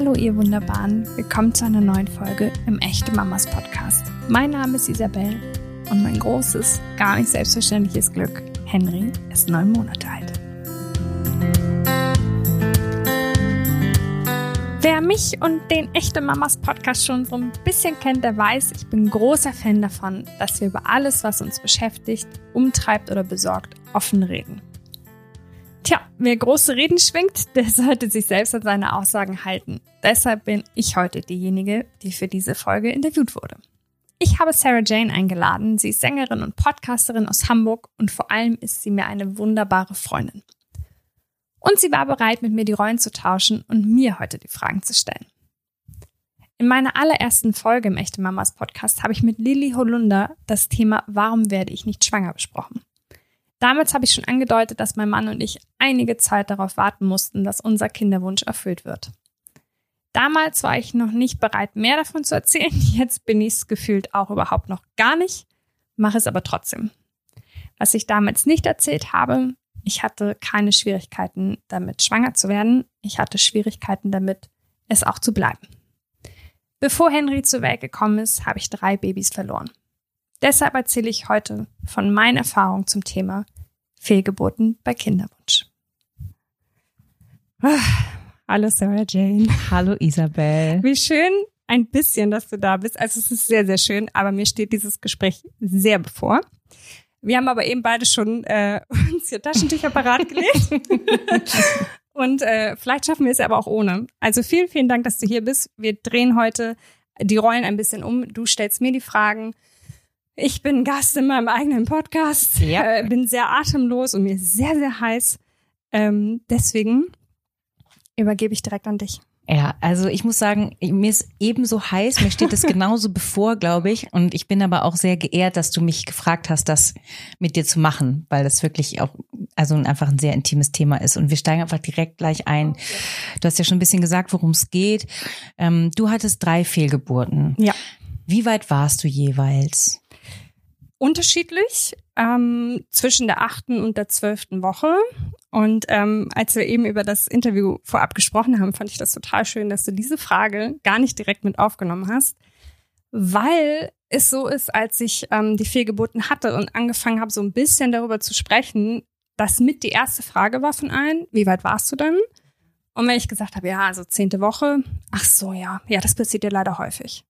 Hallo ihr Wunderbaren, willkommen zu einer neuen Folge im Echte Mamas Podcast. Mein Name ist Isabel und mein großes, gar nicht selbstverständliches Glück, Henry, ist neun Monate alt. Wer mich und den Echte Mamas Podcast schon so ein bisschen kennt, der weiß, ich bin großer Fan davon, dass wir über alles, was uns beschäftigt, umtreibt oder besorgt, offen reden. Tja, wer große Reden schwingt, der sollte sich selbst an seine Aussagen halten. Deshalb bin ich heute diejenige, die für diese Folge interviewt wurde. Ich habe Sarah Jane eingeladen. Sie ist Sängerin und Podcasterin aus Hamburg und vor allem ist sie mir eine wunderbare Freundin. Und sie war bereit, mit mir die Rollen zu tauschen und mir heute die Fragen zu stellen. In meiner allerersten Folge im Echte Mamas Podcast habe ich mit Lilly Holunder das Thema Warum werde ich nicht schwanger besprochen. Damals habe ich schon angedeutet, dass mein Mann und ich einige Zeit darauf warten mussten, dass unser Kinderwunsch erfüllt wird. Damals war ich noch nicht bereit, mehr davon zu erzählen. Jetzt bin ich es gefühlt auch überhaupt noch gar nicht, mache es aber trotzdem. Was ich damals nicht erzählt habe, ich hatte keine Schwierigkeiten damit, schwanger zu werden. Ich hatte Schwierigkeiten damit, es auch zu bleiben. Bevor Henry zur Welt gekommen ist, habe ich drei Babys verloren. Deshalb erzähle ich heute von meinen Erfahrungen zum Thema Fehlgeburten bei Kinderwunsch. Ah, hallo Sarah Jane. Hallo Isabel. Wie schön ein bisschen, dass du da bist. Also es ist sehr, sehr schön, aber mir steht dieses Gespräch sehr bevor. Wir haben aber eben beide schon äh, uns hier Taschentücher parat gelegt. Und äh, vielleicht schaffen wir es aber auch ohne. Also vielen, vielen Dank, dass du hier bist. Wir drehen heute die Rollen ein bisschen um. Du stellst mir die Fragen ich bin Gast in meinem eigenen Podcast, ja. äh, bin sehr atemlos und mir sehr, sehr heiß. Ähm, deswegen übergebe ich direkt an dich. Ja, also ich muss sagen, mir ist ebenso heiß, mir steht es genauso bevor, glaube ich. Und ich bin aber auch sehr geehrt, dass du mich gefragt hast, das mit dir zu machen, weil das wirklich auch, also einfach ein sehr intimes Thema ist. Und wir steigen einfach direkt gleich ein. Du hast ja schon ein bisschen gesagt, worum es geht. Ähm, du hattest drei Fehlgeburten. Ja. Wie weit warst du jeweils? Unterschiedlich ähm, zwischen der achten und der zwölften Woche. Und ähm, als wir eben über das Interview vorab gesprochen haben, fand ich das total schön, dass du diese Frage gar nicht direkt mit aufgenommen hast, weil es so ist, als ich ähm, die Fehlgeburten hatte und angefangen habe, so ein bisschen darüber zu sprechen, dass mit die erste Frage war von allen, wie weit warst du denn? Und wenn ich gesagt habe, ja, also zehnte Woche, ach so, ja, ja, das passiert ja leider häufig.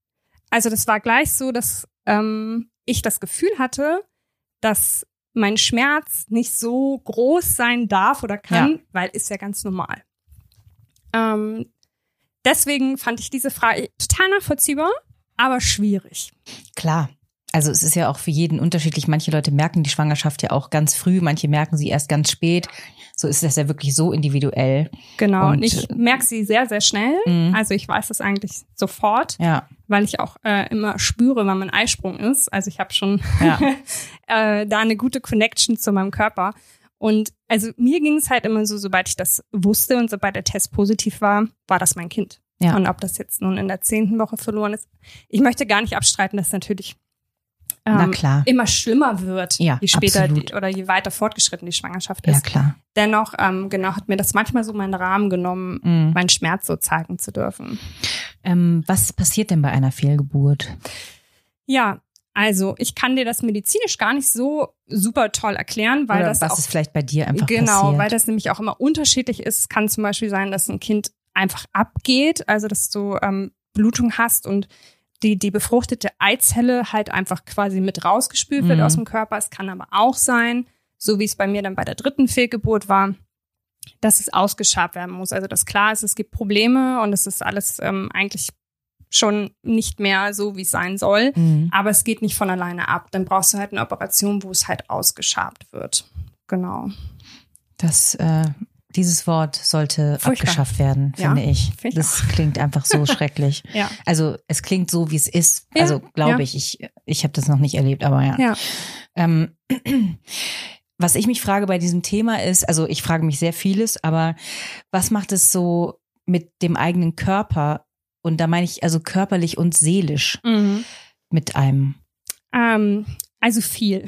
Also das war gleich so, dass ähm, ich das Gefühl hatte, dass mein Schmerz nicht so groß sein darf oder kann, ja. weil ist ja ganz normal. Ähm, deswegen fand ich diese Frage total nachvollziehbar, aber schwierig. Klar. Also es ist ja auch für jeden unterschiedlich. Manche Leute merken die Schwangerschaft ja auch ganz früh, manche merken sie erst ganz spät. So ist das ja wirklich so individuell. Genau, und, und ich merke sie sehr, sehr schnell. Mhm. Also ich weiß das eigentlich sofort, ja. weil ich auch äh, immer spüre, wann mein Eisprung ist. Also ich habe schon ja. äh, da eine gute Connection zu meinem Körper. Und also mir ging es halt immer so, sobald ich das wusste und sobald der Test positiv war, war das mein Kind. Ja. Und ob das jetzt nun in der zehnten Woche verloren ist. Ich möchte gar nicht abstreiten, dass natürlich ähm, immer schlimmer wird, ja, je später die, oder je weiter fortgeschritten die Schwangerschaft ist. Ja, klar. Dennoch, ähm, genau, hat mir das manchmal so meinen Rahmen genommen, mhm. meinen Schmerz so zeigen zu dürfen. Ähm, was passiert denn bei einer Fehlgeburt? Ja, also ich kann dir das medizinisch gar nicht so super toll erklären, weil Oder das was auch, ist vielleicht bei dir einfach genau, passiert? weil das nämlich auch immer unterschiedlich ist. Es kann zum Beispiel sein, dass ein Kind einfach abgeht, also dass du ähm, Blutung hast und die, die befruchtete Eizelle halt einfach quasi mit rausgespült wird mhm. aus dem Körper. Es kann aber auch sein, so wie es bei mir dann bei der dritten Fehlgeburt war, dass es ausgeschabt werden muss. Also dass klar ist, es gibt Probleme und es ist alles ähm, eigentlich schon nicht mehr so, wie es sein soll. Mhm. Aber es geht nicht von alleine ab. Dann brauchst du halt eine Operation, wo es halt ausgeschabt wird. Genau. Das äh, dieses Wort sollte Furchtbar. abgeschafft werden, finde ja, ich. Find das auch. klingt einfach so schrecklich. Ja. Also es klingt so, wie es ist. Ja, also glaube ich, ich, ich habe das noch nicht erlebt, aber ja. Ähm, was ich mich frage bei diesem Thema ist, also ich frage mich sehr vieles, aber was macht es so mit dem eigenen Körper? Und da meine ich also körperlich und seelisch mhm. mit einem. Ähm, also viel.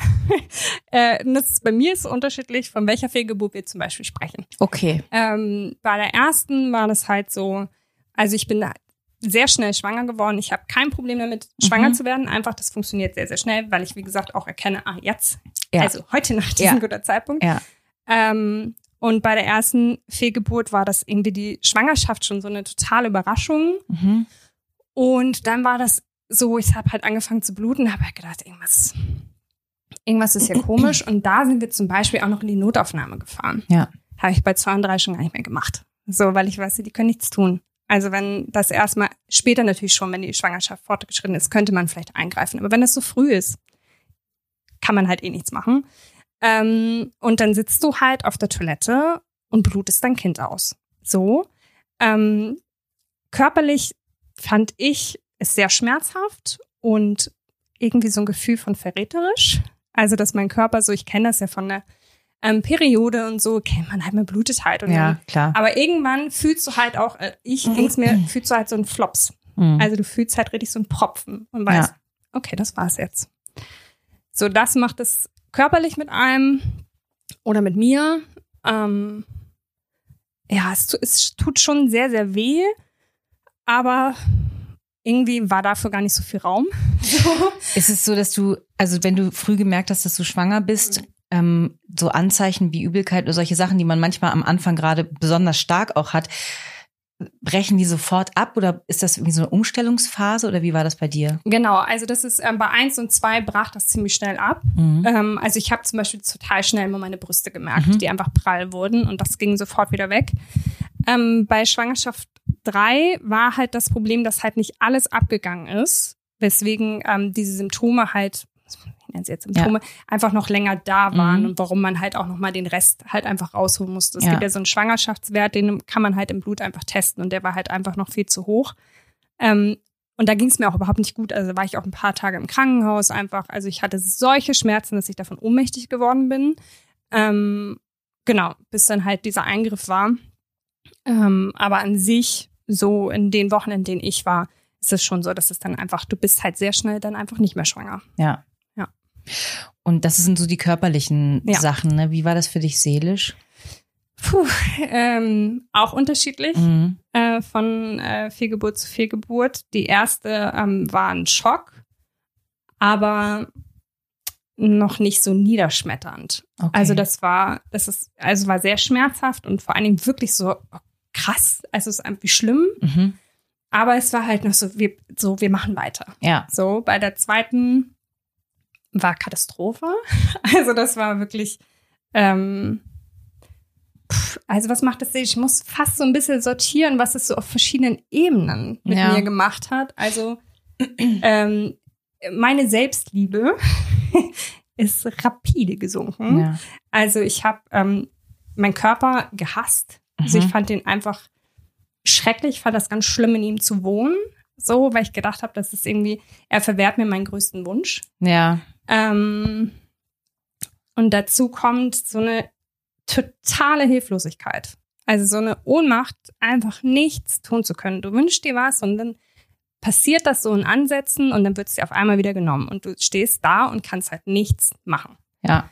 äh, das ist, bei mir ist es unterschiedlich, von welcher Fehlgeburt wir zum Beispiel sprechen. Okay. Ähm, bei der ersten war das halt so, Also ich bin sehr schnell schwanger geworden. Ich habe kein Problem damit, schwanger Mhm. zu werden. Einfach, das funktioniert sehr, sehr schnell, weil ich, wie gesagt, auch erkenne, ah, jetzt, Ja. also heute Nacht ist ein Ja. guter Zeitpunkt. Ja. Ähm, und bei der ersten Fehlgeburt war das irgendwie die Schwangerschaft schon so eine totale Überraschung. Mhm. Und dann war das so, ich habe halt angefangen zu bluten, habe halt gedacht, irgendwas, irgendwas ist ja komisch. Und da sind wir zum Beispiel auch noch in die Notaufnahme gefahren. Ja. Habe ich bei zwei und drei schon gar nicht mehr gemacht. So, weil ich weiß, die können nichts tun. Also wenn das erstmal, später natürlich schon, wenn die Schwangerschaft fortgeschritten ist, könnte man vielleicht eingreifen. Aber wenn das so früh ist, kann man halt eh nichts machen. Ähm, und dann sitzt du halt auf der Toilette und blutest dein Kind aus. So. Ähm, körperlich fand ich es sehr schmerzhaft und irgendwie so ein Gefühl von verräterisch. Also, dass mein Körper so, ich kenne das ja von der ähm, Periode und so, kennt man halt, man blutet halt. Und Ja, klar. aber irgendwann fühlst du halt auch, äh, ich ging's mir, fühlst du halt so einen Flops. Mhm. Also du fühlst halt richtig so einen Propfen und weißt, Ja. okay, das war's jetzt. So, das macht es körperlich mit einem oder mit mir. Ähm, ja, es, es tut schon sehr, sehr weh, aber irgendwie war dafür gar nicht so viel Raum. So. Ist es so, dass du, also wenn du früh gemerkt hast, dass du schwanger bist, ähm, so Anzeichen wie Übelkeit oder solche Sachen, die man manchmal am Anfang gerade besonders stark auch hat, brechen die sofort ab oder ist das irgendwie so eine Umstellungsphase oder wie war das bei dir? Genau, also das ist ähm, bei eins und zwei brach das ziemlich schnell ab. Mhm. Ähm, also ich habe zum Beispiel total schnell immer meine Brüste gemerkt, Mhm. die einfach prall wurden und das ging sofort wieder weg. Ähm, bei Schwangerschaft drei war halt das Problem, dass halt nicht alles abgegangen ist, weswegen ähm, diese Symptome halt, ich nenne sie jetzt Symptome, einfach noch länger da waren Mhm. und warum man halt auch noch mal den Rest halt einfach rausholen musste. Es Ja. gibt ja so einen Schwangerschaftswert, den kann man halt im Blut einfach testen und der war halt einfach noch viel zu hoch. Ähm, und da ging es mir auch überhaupt nicht gut. Also war ich auch ein paar Tage im Krankenhaus einfach. Also ich hatte solche Schmerzen, dass ich davon ohnmächtig geworden bin. Ähm, genau, bis dann halt dieser Eingriff war. Ähm, aber an sich, so in den Wochen, in denen ich war, ist es schon so, dass es dann einfach, du bist halt sehr schnell dann einfach nicht mehr schwanger. Ja. Ja. Und das sind so die körperlichen Ja. Sachen, ne? Wie war das für dich seelisch? Puh, ähm, auch unterschiedlich. Mhm. äh, von äh, Fehlgeburt zu Fehlgeburt. Die erste ähm, war ein Schock, aber noch nicht so niederschmetternd. Okay. Also das war, das ist, also war sehr schmerzhaft und vor allen Dingen wirklich so oh, krass. Also es ist irgendwie schlimm, Mhm. aber es war halt noch so, wir, so, wir machen weiter. Ja. So, bei der zweiten war Katastrophe. Also das war wirklich, ähm, pff, also was macht das? Ich muss fast so ein bisschen sortieren, was es so auf verschiedenen Ebenen mit Ja. mir gemacht hat. Also ähm, meine Selbstliebe ist rapide gesunken. ja. Also ich habe ähm, meinen Körper gehasst. Also ich Mhm. fand den einfach schrecklich, fand das ganz schlimm, in ihm zu wohnen. So, weil ich gedacht habe, das ist irgendwie, er verwehrt mir meinen größten Wunsch. Ja. Ähm, und dazu kommt so eine totale Hilflosigkeit. Also so eine Ohnmacht, einfach nichts tun zu können. Du wünschst dir was und dann passiert das so in Ansätzen und dann wird es dir auf einmal wieder genommen und du stehst da und kannst halt nichts machen. Ja.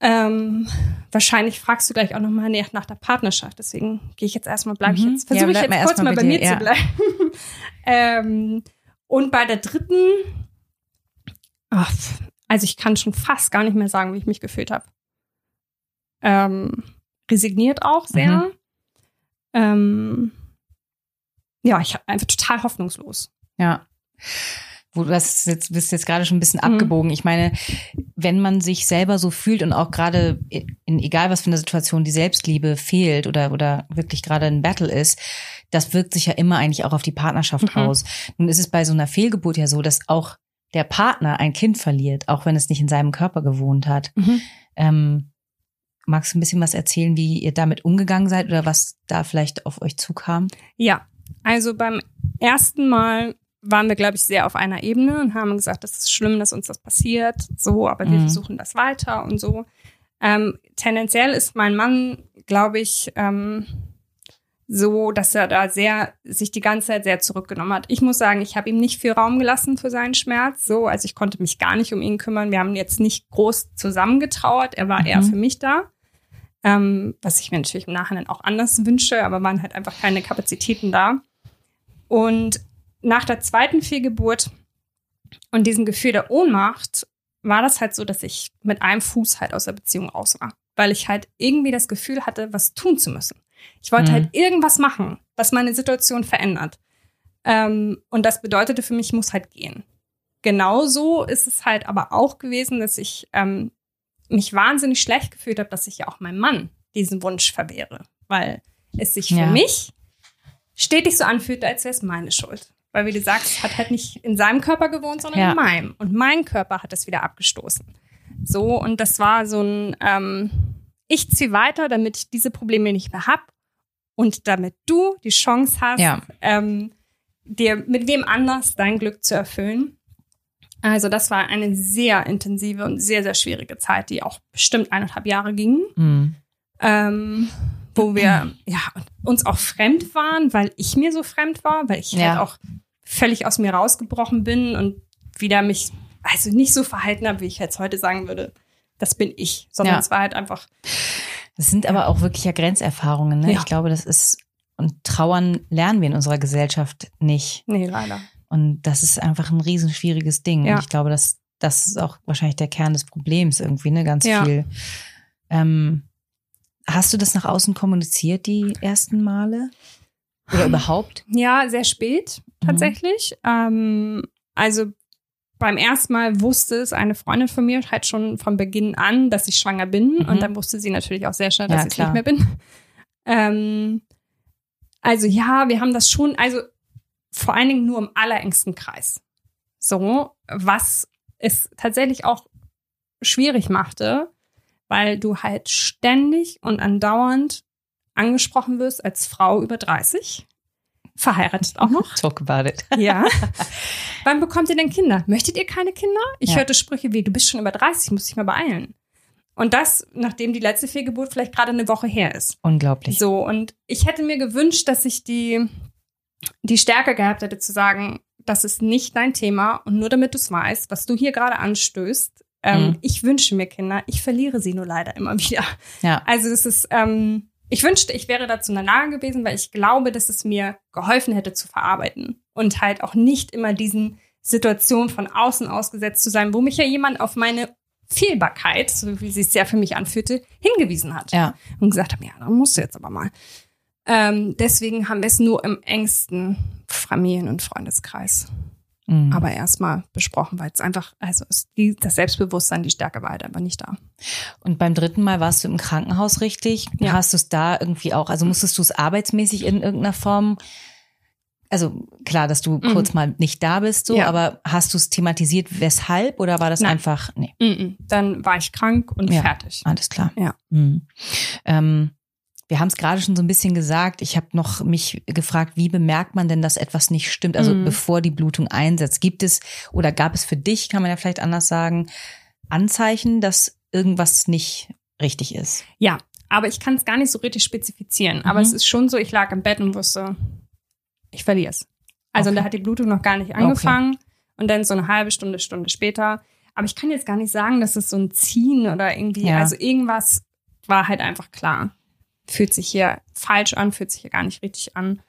Ähm, wahrscheinlich fragst du gleich auch nochmal nach, nach der Partnerschaft. Deswegen gehe ich jetzt erstmal, bleibe ich Mhm. jetzt, versuche Ja, ich jetzt kurz mal bei mir dir, zu ja. bleiben. ähm, und bei der dritten, ach, also ich kann schon fast gar nicht mehr sagen, wie ich mich gefühlt habe. Ähm, resigniert auch sehr. Mhm. Ähm, ja, ich einfach total hoffnungslos. Ja. Wo du hast jetzt, bist jetzt gerade schon ein bisschen Mhm. abgebogen. Ich meine, wenn man sich selber so fühlt und auch gerade in egal was für eine Situation die Selbstliebe fehlt oder, oder wirklich gerade ein Battle ist, das wirkt sich ja immer eigentlich auch auf die Partnerschaft Mhm. aus. Nun ist es bei so einer Fehlgeburt ja so, dass auch der Partner ein Kind verliert, auch wenn es nicht in seinem Körper gewohnt hat. Ähm, magst du ein bisschen was erzählen, wie ihr damit umgegangen seid oder was da vielleicht auf euch zukam? Ja, also beim ersten Mal waren wir, glaube ich, sehr auf einer Ebene und haben gesagt, das ist schlimm, dass uns das passiert, so, aber wir Mhm. versuchen das weiter und so. Ähm, tendenziell ist mein Mann, glaube ich, ähm, so, dass er da sehr, sich die ganze Zeit sehr zurückgenommen hat. Ich muss sagen, ich habe ihm nicht viel Raum gelassen für seinen Schmerz, so, also ich konnte mich gar nicht um ihn kümmern. Wir haben jetzt nicht groß zusammengetrauert, er war eher Mhm. für mich da. Ähm, was ich mir natürlich im Nachhinein auch anders wünsche, aber waren halt einfach keine Kapazitäten da. Und nach der zweiten Fehlgeburt und diesem Gefühl der Ohnmacht war das halt so, dass ich mit einem Fuß halt aus der Beziehung raus war, weil ich halt irgendwie das Gefühl hatte, was tun zu müssen. Ich wollte Mhm. halt irgendwas machen, was meine Situation verändert. Ähm, und das bedeutete für mich, ich muss halt gehen. Genauso ist es halt aber auch gewesen, dass ich ähm, mich wahnsinnig schlecht gefühlt habe, dass ich ja auch meinem Mann diesen Wunsch verwehre, weil es sich für Ja. mich stetig so anfühlte, als wäre es meine Schuld. Weil, wie du sagst, hat halt nicht in seinem Körper gewohnt, sondern Ja. in meinem. Und mein Körper hat es wieder abgestoßen. So, und das war so ein, ähm, ich ziehe weiter, damit ich diese Probleme nicht mehr hab und damit du die Chance hast, Ja. ähm, dir mit wem anders dein Glück zu erfüllen. Also das war eine sehr intensive und sehr, sehr schwierige Zeit, die auch bestimmt eineinhalb Jahre ging, Mhm. ähm, wo wir ja uns auch fremd waren, weil ich mir so fremd war, weil ich Ja. halt auch völlig aus mir rausgebrochen bin und wieder mich also nicht so verhalten habe, wie ich jetzt heute sagen würde, das bin ich, sondern Ja. es war halt einfach Das sind aber auch wirklich ja Grenzerfahrungen. Ne? Ja. Ich glaube, das ist, und trauern lernen wir in unserer Gesellschaft nicht. nee, leider. Und das ist einfach ein riesen schwieriges Ding. Ja. Und ich glaube, dass das ist auch wahrscheinlich der Kern des Problems irgendwie, ne? Ganz Ja. viel. Ähm, hast du das nach außen kommuniziert, die ersten Male? Oder überhaupt? Ja, sehr spät Mhm. tatsächlich. Ähm, also beim ersten Mal wusste es eine Freundin von mir halt schon von Beginn an, dass ich schwanger bin. Mhm. Und dann wusste sie natürlich auch sehr schnell, Ja, dass ich klar. nicht mehr bin. Ähm, also ja, wir haben das schon, also vor allen Dingen nur im allerengsten Kreis. So, was es tatsächlich auch schwierig machte, weil du halt ständig und andauernd angesprochen wirst als Frau über 30, verheiratet auch noch. Talk about it. Ja. Wann bekommt ihr denn Kinder? Möchtet ihr keine Kinder? Ich Ja. hörte Sprüche wie, du bist schon über 30, muss dich mal beeilen. Und das, nachdem die letzte Fehlgeburt vielleicht gerade eine Woche her ist. Unglaublich. So, und ich hätte mir gewünscht, dass ich die, die Stärke gehabt hätte zu sagen, das ist nicht dein Thema und nur damit du es weißt, was du hier gerade anstößt, ähm, Mhm. ich wünsche mir Kinder, ich verliere sie nur leider immer wieder. Ja. Also es ist, ähm, ich wünschte, ich wäre dazu in der Lage gewesen, weil ich glaube, dass es mir geholfen hätte zu verarbeiten und halt auch nicht immer diesen Situationen von außen ausgesetzt zu sein, wo mich ja jemand auf meine Fehlbarkeit, so wie sie es ja für mich anfühlte, hingewiesen hat Ja. und gesagt hat, ja, dann musst du jetzt aber mal. Ähm, deswegen haben wir es nur im engsten Familien- und Freundeskreis. Mhm. Aber erstmal besprochen, weil es einfach, also es, die, das Selbstbewusstsein, die Stärke war halt einfach nicht da. Und beim dritten Mal warst du im Krankenhaus richtig? Ja. Hast du es da irgendwie auch, also musstest du es arbeitsmäßig in irgendeiner Form? Also klar, dass du Mhm. kurz mal nicht da bist, so, Ja. aber hast du es thematisiert, weshalb oder war das Nein. einfach, nee, Mhm. Dann war ich krank und Ja. fertig. alles klar. Ja. Mhm. Ähm, wir haben es gerade schon so ein bisschen gesagt. Ich habe noch mich gefragt, wie bemerkt man denn, dass etwas nicht stimmt? Also Mhm. bevor die Blutung einsetzt, gibt es oder gab es für dich, kann man ja vielleicht anders sagen, Anzeichen, dass irgendwas nicht richtig ist? Ja, aber ich kann es gar nicht so richtig spezifizieren. Aber Mhm. es ist schon so, ich lag im Bett und wusste, ich verliere es. Also Okay. da hat die Blutung noch gar nicht angefangen. Und dann so eine halbe Stunde, Stunde später. Aber ich kann jetzt gar nicht sagen, dass es so ein Ziehen oder irgendwie, Ja. also irgendwas war halt einfach klar. Fühlt sich hier falsch an, fühlt sich hier gar nicht richtig an.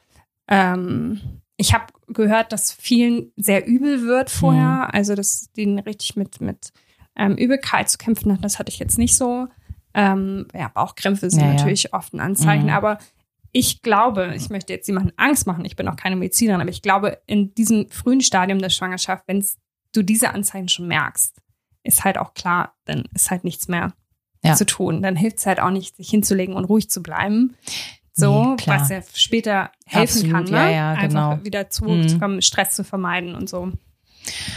Ähm, ich habe gehört, dass vielen sehr übel wird vorher. Mhm. Also, dass die richtig mit, mit ähm, Übelkeit zu kämpfen hatten. Das hatte ich jetzt nicht so. Ähm, ja, Bauchkrämpfe sind Ja, ja. natürlich oft ein Anzeichen, Mhm. aber ich glaube, ich möchte jetzt niemanden Angst machen, ich bin auch keine Medizinerin, aber ich glaube, in diesem frühen Stadium der Schwangerschaft, wenn du diese Anzeichen schon merkst, ist halt auch klar, dann ist halt nichts mehr Ja. zu tun. Dann hilft es halt auch nicht, sich hinzulegen und ruhig zu bleiben. So, Nee, was ja später helfen Absolut, kann, ne? ja, ja, Einfach genau. wieder zu, Mhm. Stress zu vermeiden und so.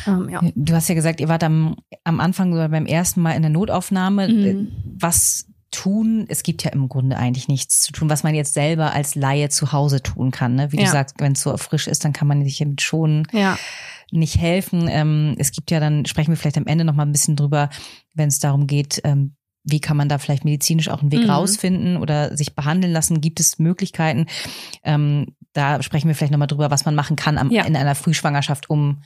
Ähm, ja. Du hast ja gesagt, ihr wart am, am Anfang oder beim ersten Mal in der Notaufnahme. Mhm. Was tun? Es gibt ja im Grunde eigentlich nichts zu tun, was man jetzt selber als Laie zu Hause tun kann. Ne? Wie du Ja. sagst, wenn es so frisch ist, dann kann man sich damit schonen. Ja. nicht helfen. Ähm, es gibt ja dann, sprechen wir vielleicht am Ende noch mal ein bisschen drüber, wenn es darum geht, ähm, wie kann man da vielleicht medizinisch auch einen Weg Mhm. rausfinden oder sich behandeln lassen? Gibt es Möglichkeiten? Ähm, da sprechen wir vielleicht noch mal drüber, was man machen kann am, Ja. in einer Frühschwangerschaft, um,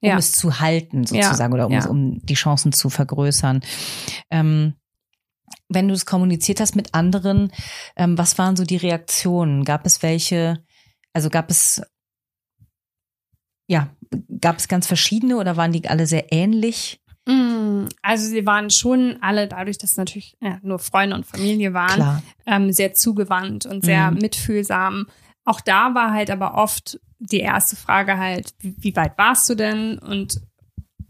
um Ja. es zu halten sozusagen Ja. oder um, um die Chancen zu vergrößern. Ähm, wenn du es kommuniziert hast mit anderen, ähm, was waren so die Reaktionen? Gab es welche, also gab es ja, gab es ganz verschiedene oder waren die alle sehr ähnlich? Mm, also sie waren schon alle, dadurch, dass natürlich ja, nur Freunde und Familie waren, ähm, sehr zugewandt und sehr mhm. mitfühlsam. Auch da war halt aber oft die erste Frage halt, wie, wie weit warst du denn? Und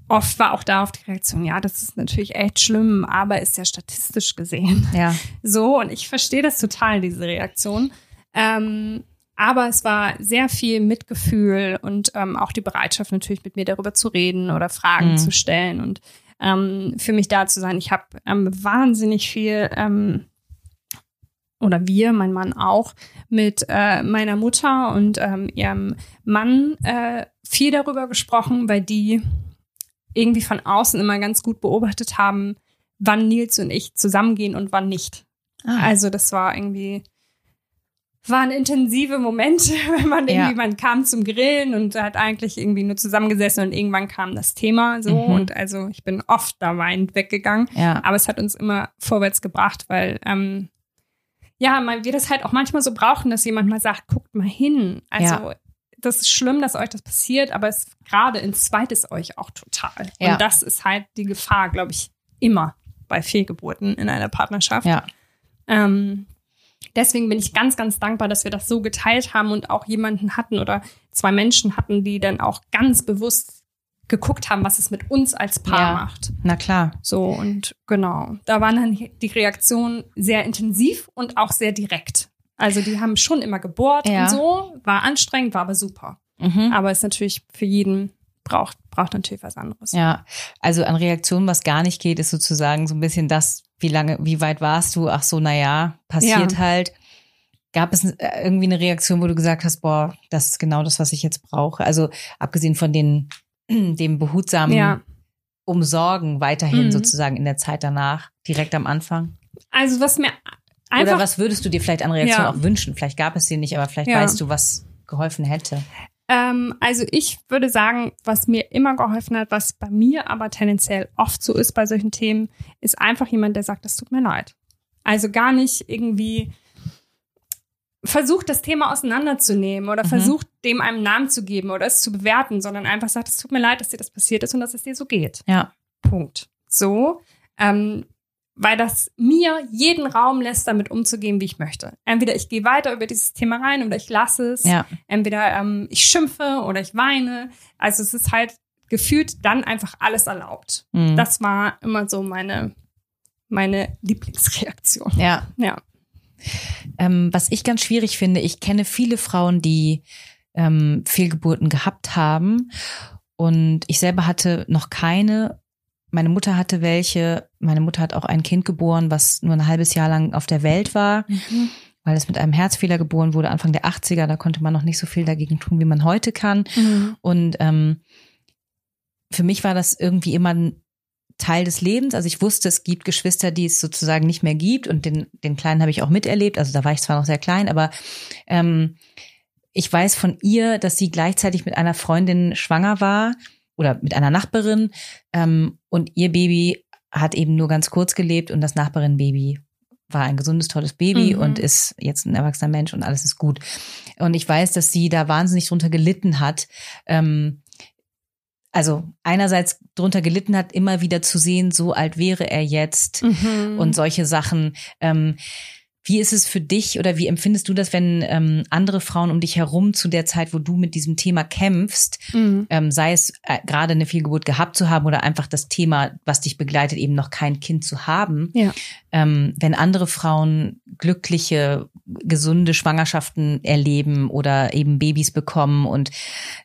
oft war auch darauf die Reaktion, ja, das ist natürlich echt schlimm, aber ist ja statistisch gesehen. Ja. So, und ich verstehe das total, diese Reaktion. Ähm, aber es war sehr viel Mitgefühl und ähm, auch die Bereitschaft natürlich mit mir darüber zu reden oder Fragen mhm. zu stellen und ähm, für mich da zu sein. Ich habe ähm, wahnsinnig viel ähm, oder wir, mein Mann auch, mit äh, meiner Mutter und ähm, ihrem Mann äh, viel darüber gesprochen, weil die irgendwie von außen immer ganz gut beobachtet haben, wann Nils und ich zusammengehen und wann nicht. Ah. Also das war irgendwie waren intensive Momente, wenn man irgendwie, ja. man kam zum Grillen und hat eigentlich irgendwie nur zusammengesessen und irgendwann kam das Thema so mhm. und also ich bin oft da weinend weggegangen, ja. aber es hat uns immer vorwärts gebracht, weil ähm, ja, man, wir das halt auch manchmal so brauchen, dass jemand mal sagt, guckt mal hin. Also ja. das ist schlimm, dass euch das passiert, aber es gerade in zweites euch auch total. Und das ist halt die Gefahr, glaube ich, immer bei Fehlgeburten in einer Partnerschaft. Ja. Ähm, deswegen bin ich ganz, ganz dankbar, dass wir das so geteilt haben und auch jemanden hatten oder zwei Menschen hatten, die dann auch ganz bewusst geguckt haben, was es mit uns als Paar ja, macht. Na klar. So und genau, da waren dann die Reaktionen sehr intensiv und auch sehr direkt. Also die haben schon immer gebohrt ja. und so, war anstrengend, war aber super. Mhm. Aber ist natürlich für jeden braucht braucht natürlich was anderes. Ja, also an Reaktionen, was gar nicht geht, ist sozusagen so ein bisschen das, wie lange, wie weit warst du? Ach so, na ja, passiert ja. halt. Gab es äh, irgendwie eine Reaktion, wo du gesagt hast, boah, das ist genau das, was ich jetzt brauche? Also abgesehen von den dem behutsamen ja. Umsorgen weiterhin mhm. sozusagen in der Zeit danach, direkt am Anfang? Also was mir einfach Oder was würdest du dir vielleicht an Reaktion ja. auch wünschen? Vielleicht gab es sie nicht, aber vielleicht weißt du, was geholfen hätte. Ähm, also ich würde sagen, was mir immer geholfen hat, was bei mir aber tendenziell oft so ist bei solchen Themen, ist einfach jemand, der sagt, das tut mir leid. Also gar nicht irgendwie versucht, das Thema auseinanderzunehmen oder mhm. versucht, dem einen Namen zu geben oder es zu bewerten, sondern einfach sagt, es tut mir leid, dass dir das passiert ist und dass es dir so geht. Ja. Punkt. So. Ähm, weil das mir jeden Raum lässt, damit umzugehen, wie ich möchte. Entweder ich gehe weiter über dieses Thema rein oder ich lasse es. Ja. Entweder ähm, ich schimpfe oder ich weine. Also es ist halt gefühlt dann einfach alles erlaubt. Mhm. Das war immer so meine, meine Lieblingsreaktion. Ja. Ja. Ähm, was ich ganz schwierig finde, ich kenne viele Frauen, die ähm, Fehlgeburten gehabt haben. Und ich selber hatte noch keine. Meine Mutter hatte welche. Meine Mutter hat auch ein Kind geboren, was nur ein halbes Jahr lang auf der Welt war, mhm. weil es mit einem Herzfehler geboren wurde, Anfang der 80er. Da konnte man noch nicht so viel dagegen tun, wie man heute kann. Mhm. Und ähm, für mich war das irgendwie immer ein Teil des Lebens. Also ich wusste, es gibt Geschwister, die es sozusagen nicht mehr gibt und den, den Kleinen habe ich auch miterlebt. Also da war ich zwar noch sehr klein, aber ähm, ich weiß von ihr, dass sie gleichzeitig mit einer Freundin schwanger war oder mit einer Nachbarin ähm, und ihr Baby hat eben nur ganz kurz gelebt und das Nachbarin-Baby war ein gesundes, tolles Baby mhm. und ist jetzt ein erwachsener Mensch und alles ist gut. Und ich weiß, dass sie da wahnsinnig drunter gelitten hat, ähm, also einerseits drunter gelitten hat, immer wieder zu sehen, so alt wäre er jetzt mhm. und solche Sachen. Ähm, wie ist es für dich oder wie empfindest du das, wenn ähm, andere Frauen um dich herum zu der Zeit, wo du mit diesem Thema kämpfst, mhm. ähm, sei es äh, gerade eine Fehlgeburt gehabt zu haben oder einfach das Thema, was dich begleitet, eben noch kein Kind zu haben, ja. ähm, wenn andere Frauen glückliche, gesunde Schwangerschaften erleben oder eben Babys bekommen und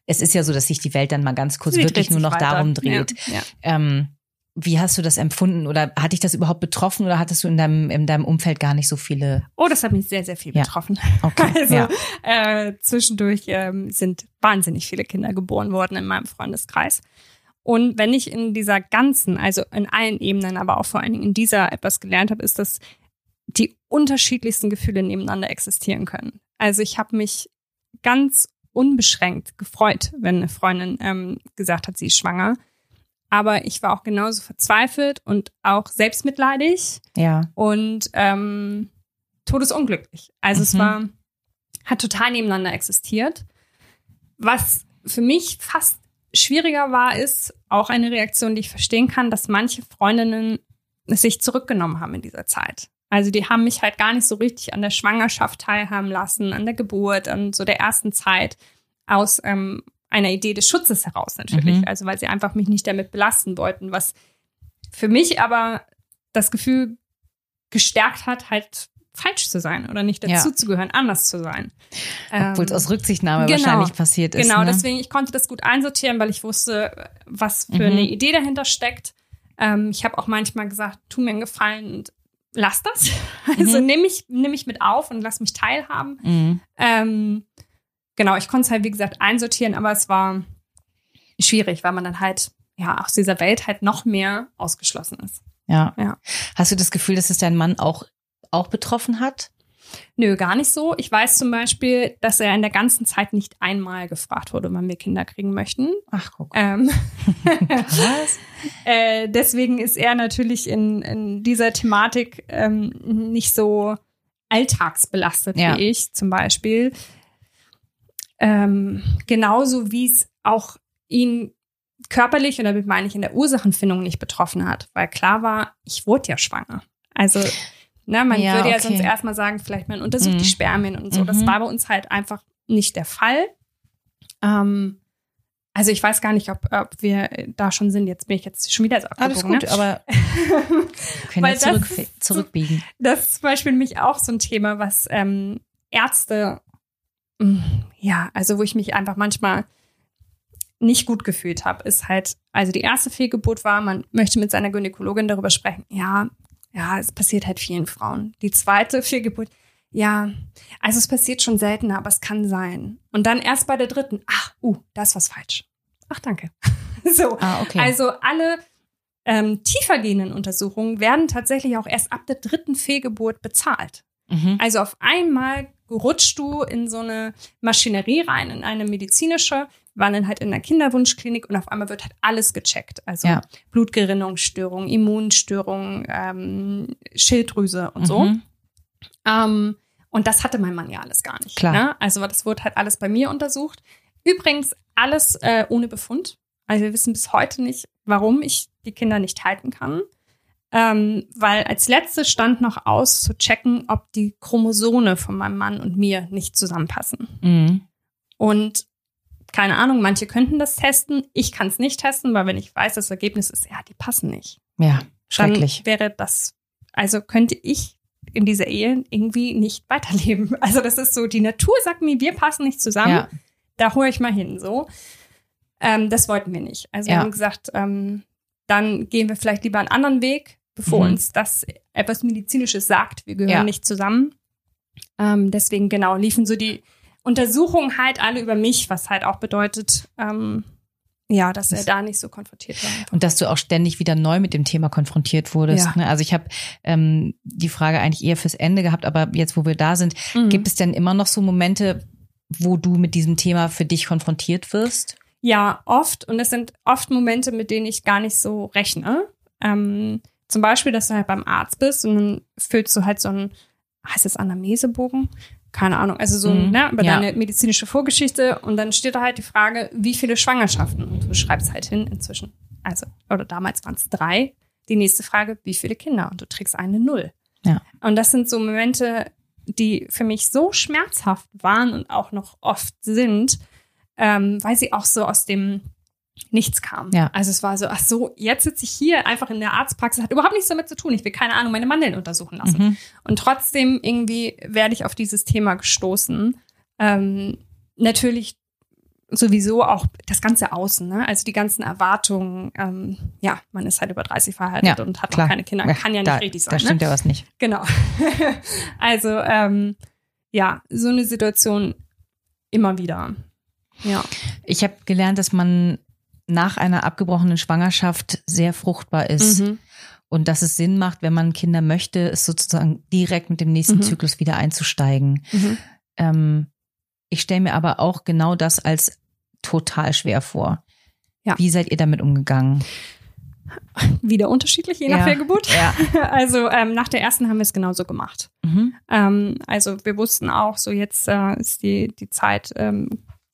es ist ja so, dass sich die Welt dann mal ganz kurz Sie wirklich nur noch weiter. darum dreht. Ja. Ja. Ähm, wie hast du das empfunden oder hat dich das überhaupt betroffen oder hattest du in deinem, in deinem Umfeld gar nicht so viele? Oh, das hat mich sehr, sehr viel betroffen. Okay. Also ja. äh, zwischendurch ähm, sind wahnsinnig viele Kinder geboren worden in meinem Freundeskreis. Und wenn ich in dieser ganzen, also in allen Ebenen, aber auch vor allen Dingen in dieser etwas gelernt habe, ist, dass die unterschiedlichsten Gefühle nebeneinander existieren können. Also ich habe mich ganz unbeschränkt gefreut, wenn eine Freundin ähm, gesagt hat, sie ist schwanger aber ich war auch genauso verzweifelt und auch selbstmitleidig. Ja. Und ähm, todesunglücklich. Also mhm. es war, hat total nebeneinander existiert. Was für mich fast schwieriger war, ist auch eine Reaktion, die ich verstehen kann, dass manche Freundinnen sich zurückgenommen haben in dieser Zeit. Also die haben mich halt gar nicht so richtig an der Schwangerschaft teilhaben lassen, an der Geburt, an so der ersten Zeit aus ähm, einer Idee des Schutzes heraus natürlich. Mhm. Also weil sie einfach mich nicht damit belasten wollten, was für mich aber das Gefühl gestärkt hat, halt falsch zu sein oder nicht dazu ja. anders zu sein. Obwohl es ähm, aus Rücksichtnahme genau, wahrscheinlich passiert ist. Genau, ne? deswegen, ich konnte das gut einsortieren, weil ich wusste, was für mhm. eine Idee dahinter steckt. Ähm, ich habe auch manchmal gesagt, tu mir einen Gefallen und lass das. Also mhm. nimm mich, nimm mich mit auf und lass mich teilhaben. Mhm. Ähm, genau, ich konnte es halt, wie gesagt, einsortieren, aber es war schwierig, weil man dann halt ja aus dieser Welt halt noch mehr ausgeschlossen ist. Ja. ja. Hast du das Gefühl, dass es dein Mann auch, auch betroffen hat? Nö, gar nicht so. Ich weiß zum Beispiel, dass er in der ganzen Zeit nicht einmal gefragt wurde, wann wir Kinder kriegen möchten. Ach, guck. Ähm, Was? äh, deswegen ist er natürlich in, in dieser Thematik ähm, nicht so alltagsbelastet ja. wie ich zum Beispiel. Ähm, genauso wie es auch ihn körperlich, und damit meine ich in der Ursachenfindung nicht betroffen hat, weil klar war, ich wurde ja schwanger. Also, ne, man ja, würde ja okay. sonst erstmal sagen, vielleicht man untersucht mhm. die Spermien und so. Mhm. Das war bei uns halt einfach nicht der Fall. Ähm, also ich weiß gar nicht, ob, ob wir da schon sind. Jetzt bin ich jetzt schon wieder so abgebogen. Alles gut, ne? aber können wir zurück, zurückbiegen. Das ist zum Beispiel mich auch so ein Thema, was ähm, Ärzte, ja, also wo ich mich einfach manchmal nicht gut gefühlt habe, ist halt, also die erste Fehlgeburt war, man möchte mit seiner Gynäkologin darüber sprechen. Ja, ja, es passiert halt vielen Frauen. Die zweite Fehlgeburt, ja, also es passiert schon seltener, aber es kann sein. Und dann erst bei der dritten, ach, uh, da ist was falsch. Ach, danke. so, ah, okay. also alle ähm, tiefergehenden Untersuchungen werden tatsächlich auch erst ab der dritten Fehlgeburt bezahlt. Mhm. Also auf einmal rutscht du in so eine Maschinerie rein, in eine medizinische, waren dann halt in der Kinderwunschklinik und auf einmal wird halt alles gecheckt. Also ja. Blutgerinnungsstörungen, Immunstörungen, ähm, Schilddrüse und mhm. so. Ähm, und das hatte mein Mann ja alles gar nicht. Klar. Ne? Also das wurde halt alles bei mir untersucht. Übrigens alles äh, ohne Befund. Also wir wissen bis heute nicht, warum ich die Kinder nicht halten kann. Ähm, weil als letztes stand noch aus zu checken, ob die Chromosome von meinem Mann und mir nicht zusammenpassen. Mhm. Und keine Ahnung, manche könnten das testen. Ich kann es nicht testen, weil wenn ich weiß, das Ergebnis ist, ja, die passen nicht. Ja, schrecklich. Dann wäre das, also könnte ich in dieser Ehe irgendwie nicht weiterleben. Also das ist so, die Natur sagt mir, wir passen nicht zusammen. Ja. Da hole ich mal hin, so. Ähm, das wollten wir nicht. Also ja. wir haben gesagt, ähm, dann gehen wir vielleicht lieber einen anderen Weg, bevor mhm. uns das etwas Medizinisches sagt. Wir gehören ja. nicht zusammen. Ähm, deswegen genau liefen so die Untersuchungen halt alle über mich, was halt auch bedeutet, ähm, ja, dass er da nicht so konfrontiert war. Und dass du auch ständig wieder neu mit dem Thema konfrontiert wurdest. Ja. Ne? Also ich habe ähm, die Frage eigentlich eher fürs Ende gehabt, aber jetzt, wo wir da sind, mhm. gibt es denn immer noch so Momente, wo du mit diesem Thema für dich konfrontiert wirst? Ja, oft. Und es sind oft Momente, mit denen ich gar nicht so rechne. Ähm, zum Beispiel, dass du halt beim Arzt bist und dann füllst du halt so ein, heißt es Anamnesebogen? keine Ahnung, also so mhm. ne, über ja. deine medizinische Vorgeschichte und dann steht da halt die Frage, wie viele Schwangerschaften? Und du schreibst halt hin inzwischen. Also, oder damals waren es drei. Die nächste Frage, wie viele Kinder? Und du trägst eine Null. Ja. Und das sind so Momente, die für mich so schmerzhaft waren und auch noch oft sind, ähm, weil sie auch so aus dem nichts kam. Ja. Also es war so, ach so, jetzt sitze ich hier einfach in der Arztpraxis, hat überhaupt nichts damit zu tun. Ich will keine Ahnung, meine Mandeln untersuchen lassen. Mhm. Und trotzdem irgendwie werde ich auf dieses Thema gestoßen. Ähm, natürlich sowieso auch das ganze Außen, ne? also die ganzen Erwartungen. Ähm, ja, man ist halt über 30 verheiratet ja, und hat klar. noch keine Kinder. Kann ja nicht da, richtig sein. Da stimmt ne? ja was nicht. Genau. also ähm, ja, so eine Situation immer wieder. Ja. Ich habe gelernt, dass man nach einer abgebrochenen Schwangerschaft sehr fruchtbar ist. Mhm. Und dass es Sinn macht, wenn man Kinder möchte, ist sozusagen direkt mit dem nächsten mhm. Zyklus wieder einzusteigen. Mhm. Ähm, ich stelle mir aber auch genau das als total schwer vor. Ja. Wie seid ihr damit umgegangen? Wieder unterschiedlich, je nach ja, Fehlgeburt. Ja. Also ähm, nach der ersten haben wir es genauso gemacht. Mhm. Ähm, also wir wussten auch, so jetzt äh, ist die, die Zeit, ähm,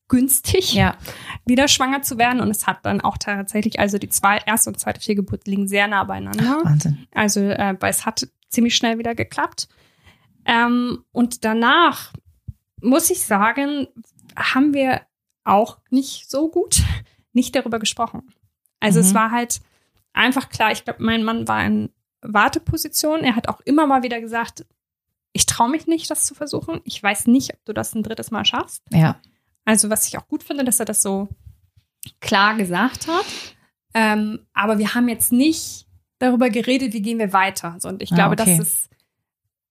günstig, Ja. wieder schwanger zu werden. Und es hat dann auch tatsächlich, also die zwei, erste und zweite Fehlgeburt liegen sehr nah beieinander. Wahnsinn. Also, äh, es hat ziemlich schnell wieder geklappt. Ähm, und danach, muss ich sagen, haben wir auch nicht so gut nicht darüber gesprochen. Also es Mhm. war halt einfach klar, ich glaube, mein Mann war in Warteposition. Er hat auch immer mal wieder gesagt, ich traue mich nicht, das zu versuchen. Ich weiß nicht, ob du das ein drittes Mal schaffst. Ja. Also was ich auch gut finde, dass er das so klar gesagt hat. Ähm, aber wir haben jetzt nicht darüber geredet, wie gehen wir weiter. So, und ich Ah, glaube, okay. das ist,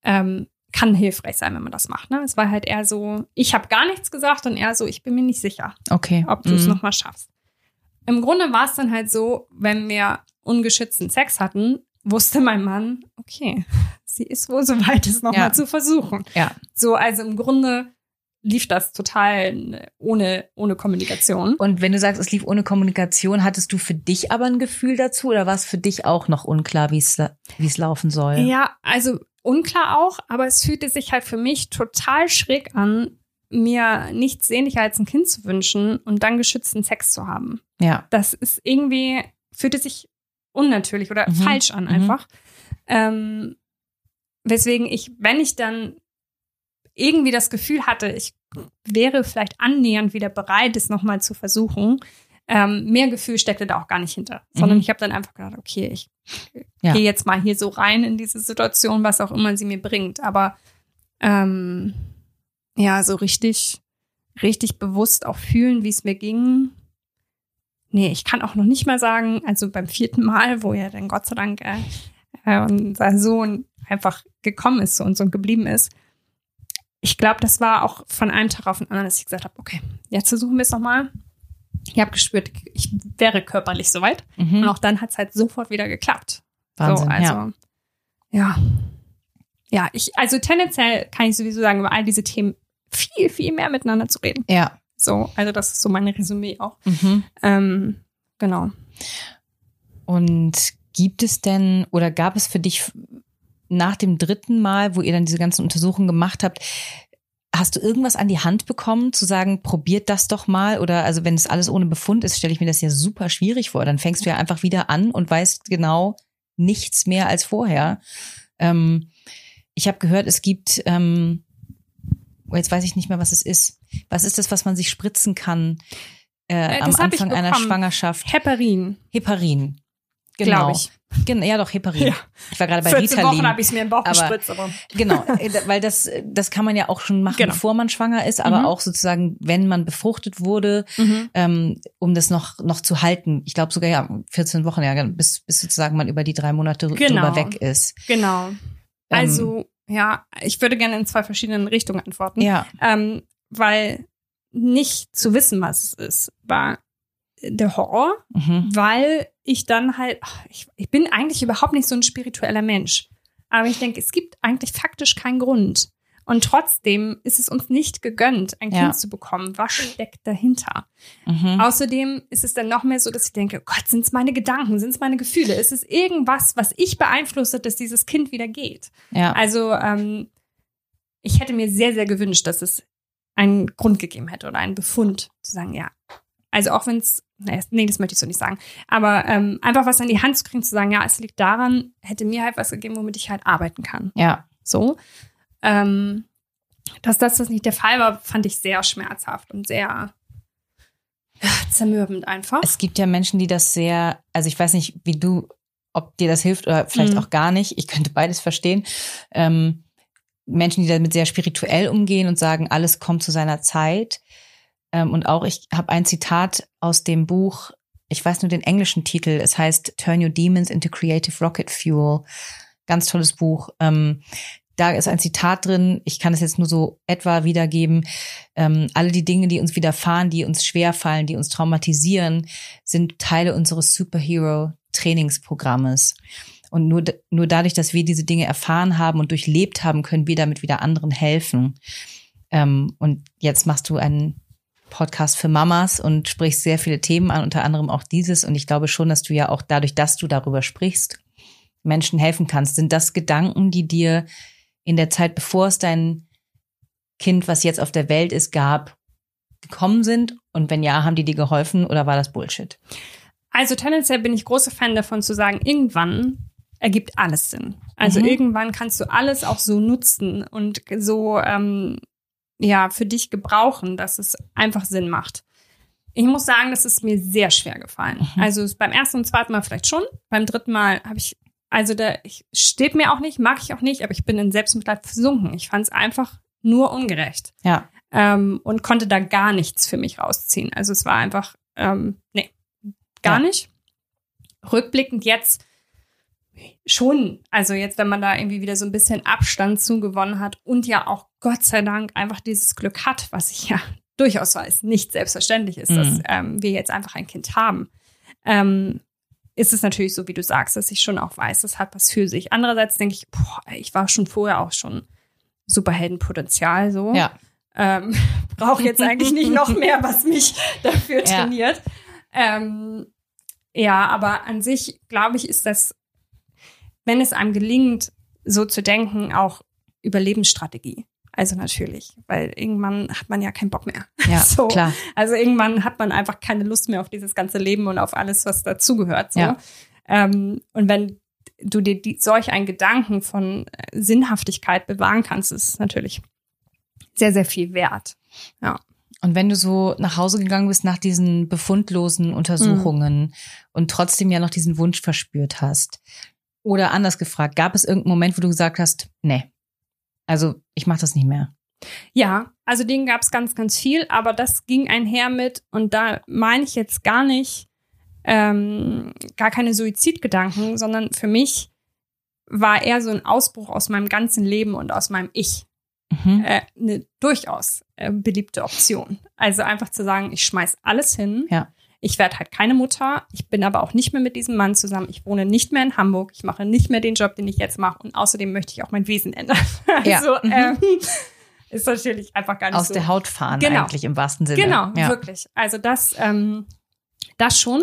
ähm, kann hilfreich sein, wenn man das macht. Ne? Es war halt eher so, ich habe gar nichts gesagt und er so, ich bin mir nicht sicher, Okay. ob du es Mhm. nochmal schaffst. Im Grunde war es dann halt so, wenn wir ungeschützten Sex hatten, wusste mein Mann, okay, sie ist wohl so weit, es nochmal Ja. zu versuchen. Ja. So, also im Grunde lief das total ohne, ohne Kommunikation. Und wenn du sagst, es lief ohne Kommunikation, hattest du für dich aber ein Gefühl dazu oder war es für dich auch noch unklar, wie es laufen soll? Ja, also unklar auch, aber es fühlte sich halt für mich total schräg an, mir nichts sehnlicher als ein Kind zu wünschen und dann geschützten Sex zu haben. Ja. Das ist irgendwie, fühlte sich unnatürlich oder Mhm, falsch an mhm. einfach. Ähm, weswegen ich, wenn ich dann irgendwie das Gefühl hatte, ich wäre vielleicht annähernd wieder bereit, es nochmal zu versuchen, ähm, mehr Gefühl steckte da auch gar nicht hinter. Sondern Mhm. ich habe dann einfach gedacht, okay, ich Ja. gehe jetzt mal hier so rein in diese Situation, was auch immer sie mir bringt. Aber ähm, ja, so richtig, richtig bewusst auch fühlen, wie es mir ging. Nee, ich kann auch noch nicht mal sagen, also beim vierten Mal, wo ja dann Gott sei Dank äh, äh, unser Sohn einfach gekommen ist zu uns und geblieben ist. Ich glaube, das war auch von einem Tag auf den anderen, dass ich gesagt habe, okay, jetzt versuchen wir es nochmal. Ich habe gespürt, ich wäre körperlich soweit. Mhm. Und auch dann hat es halt sofort wieder geklappt. Wahnsinn, so, also, ja. ja. Ja, ich, also tendenziell kann ich sowieso sagen, über all diese Themen viel, viel mehr miteinander zu reden. Ja. So, also das ist so mein Resümee auch. Mhm. Ähm, genau. Und gibt es denn oder gab es für dich nach dem dritten Mal, wo ihr dann diese ganzen Untersuchungen gemacht habt, hast du irgendwas an die Hand bekommen, zu sagen, probiert das doch mal? Oder also wenn es alles ohne Befund ist, stelle ich mir das ja super schwierig vor. Dann fängst du ja einfach wieder an und weißt genau nichts mehr als vorher. Ähm, ich habe gehört, es gibt, ähm, oh, jetzt weiß ich nicht mehr, was es ist. Was ist das, was man sich spritzen kann äh, Äh, am Anfang einer. Schwangerschaft? Heparin, Heparin. Genau. glaube ich. Gen ja, doch, Heparin. Ja. Ich war gerade bei 14 Ritalin. Wochen habe ich es mir im Bauch aber- gespritzt, aber Genau, äh, weil das, das kann man ja auch schon machen, Genau. bevor man schwanger ist, aber Mhm. auch sozusagen, wenn man befruchtet wurde, ähm, um das noch, noch zu halten. Ich glaube sogar ja 14 Wochen, ja, bis, bis sozusagen man über die drei Monate Genau. drüber weg ist. genau. Ähm, Also, ja, ich würde gerne in zwei verschiedenen Richtungen antworten. Ja, Ähm, weil nicht zu wissen, was es ist, war der Horror, mhm. weil ich dann halt, ich, ich bin eigentlich überhaupt nicht so ein spiritueller Mensch. Aber ich denke, es gibt eigentlich faktisch keinen Grund. Und trotzdem ist es uns nicht gegönnt, ein Ja. Kind zu bekommen. Was steckt dahinter? Mhm. Außerdem ist es dann noch mehr so, dass ich denke, Gott, sind es meine Gedanken, sind es meine Gefühle? Ist es irgendwas, was ich beeinflusst, dass dieses Kind wieder geht? ja, Also ähm, ich hätte mir sehr, sehr gewünscht, dass es einen Grund gegeben hätte oder einen Befund zu sagen, ja. Also auch wenn es, nee, das möchte ich so nicht sagen, aber ähm, einfach was an die Hand zu kriegen, zu sagen, ja, es liegt daran, hätte mir halt was gegeben, womit ich halt arbeiten kann. ja, So. Ähm, dass das, das nicht der Fall war, fand ich sehr schmerzhaft und sehr ja, zermürbend einfach. Es gibt ja Menschen, die das sehr, also ich weiß nicht, wie du, ob dir das hilft oder vielleicht Mhm. auch gar nicht. Ich könnte beides verstehen. Ähm, Menschen, die damit sehr spirituell umgehen und sagen, alles kommt zu seiner Zeit. Ähm, und auch ich habe ein Zitat aus dem Buch, ich weiß nur den englischen Titel, es heißt Turn Your Demons into Creative Rocket Fuel. Ganz tolles Buch. Ähm, da ist ein Zitat drin, ich kann es jetzt nur so etwa wiedergeben. Ähm, alle die Dinge, die uns widerfahren, die uns schwerfallen, die uns traumatisieren, sind Teile unseres Superhero-Trainingsprogrammes. Und nur, nur dadurch, dass wir diese Dinge erfahren haben und durchlebt haben, können wir damit wieder anderen helfen. Ähm, und jetzt machst du einen Podcast für Mamas und sprichst sehr viele Themen an, unter anderem auch dieses. Und ich glaube schon, dass du ja auch dadurch, dass du darüber sprichst, Menschen helfen kannst. Sind das Gedanken, die dir in der Zeit, bevor es dein Kind, was jetzt auf der Welt ist, gab, gekommen sind? Und wenn ja, haben die dir geholfen oder war das Bullshit? Also tendenziell bin ich großer Fan davon zu sagen, irgendwann ergibt alles Sinn. Also Mhm. irgendwann kannst du alles auch so nutzen und so ähm, ja für dich gebrauchen, dass es einfach Sinn macht. Ich muss sagen, das ist mir sehr schwer gefallen. Mhm. Also beim ersten und zweiten Mal vielleicht schon, beim dritten Mal habe ich also da ich, steht mir auch nicht, mag ich auch nicht, aber ich bin in Selbstmitleid versunken. Ich fand es einfach nur ungerecht Ja. ähm, und konnte da gar nichts für mich rausziehen. Also es war einfach, ähm, nee, gar Ja. nicht. Rückblickend jetzt schon, also jetzt, wenn man da irgendwie wieder so ein bisschen Abstand zugewonnen hat und ja auch Gott sei Dank einfach dieses Glück hat, was ich ja durchaus weiß, nicht selbstverständlich ist, dass Mhm. ähm, wir jetzt einfach ein Kind haben. Ähm, ist es natürlich so, wie du sagst, dass ich schon auch weiß, das hat was für sich. Andererseits denke ich, boah, ich war schon vorher auch schon Superheldenpotenzial so Ja. ähm, brauche jetzt eigentlich nicht noch mehr, was mich dafür Ja. trainiert. Ähm, ja, aber an sich, glaube ich, ist das, wenn es einem gelingt, so zu denken, auch Überlebensstrategie. Also natürlich, weil irgendwann hat man ja keinen Bock mehr. Ja, So. klar. Also irgendwann hat man einfach keine Lust mehr auf dieses ganze Leben und auf alles, was dazugehört. So. Ja. Ähm, und wenn du dir die, solch einen Gedanken von äh, Sinnhaftigkeit bewahren kannst, ist es natürlich sehr, sehr viel wert. Ja. Und wenn du so nach Hause gegangen bist nach diesen befundlosen Untersuchungen und trotzdem ja noch diesen Wunsch verspürt hast, oder anders gefragt, gab es irgendeinen Moment, wo du gesagt hast, nee, also ich mache das nicht mehr? Ja, also den gab es ganz, ganz viel, aber das ging einher mit, und da meine ich jetzt gar nicht, ähm, gar keine Suizidgedanken, sondern für mich war eher so ein Ausbruch aus meinem ganzen Leben und aus meinem Ich Mhm. äh, eine durchaus äh, beliebte Option. Also einfach zu sagen, ich schmeiß alles hin. Ja. Ich werde halt keine Mutter. Ich bin aber auch nicht mehr mit diesem Mann zusammen. Ich wohne nicht mehr in Hamburg. Ich mache nicht mehr den Job, den ich jetzt mache. Und außerdem möchte ich auch mein Wesen ändern. Ja. Also Mhm. ähm, ist natürlich einfach gar nicht Aus so. der Haut fahren Genau. eigentlich im wahrsten Sinne. Genau, ja. wirklich. Also das, ähm, das schon.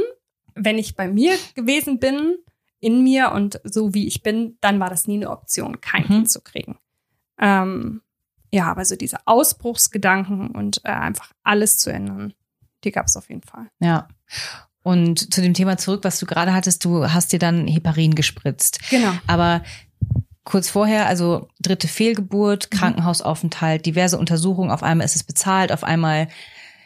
Wenn ich bei mir gewesen bin, in mir und so wie ich bin, dann war das nie eine Option, kein Mhm. Kind zu kriegen. Ähm, ja, aber so diese Ausbruchsgedanken und äh, einfach alles zu ändern, die gab es auf jeden Fall. Ja. Und zu dem Thema zurück, was du gerade hattest, du hast dir dann Heparin gespritzt. Genau. Aber kurz vorher, also dritte Fehlgeburt, Mhm. Krankenhausaufenthalt, diverse Untersuchungen, auf einmal ist es bezahlt, auf einmal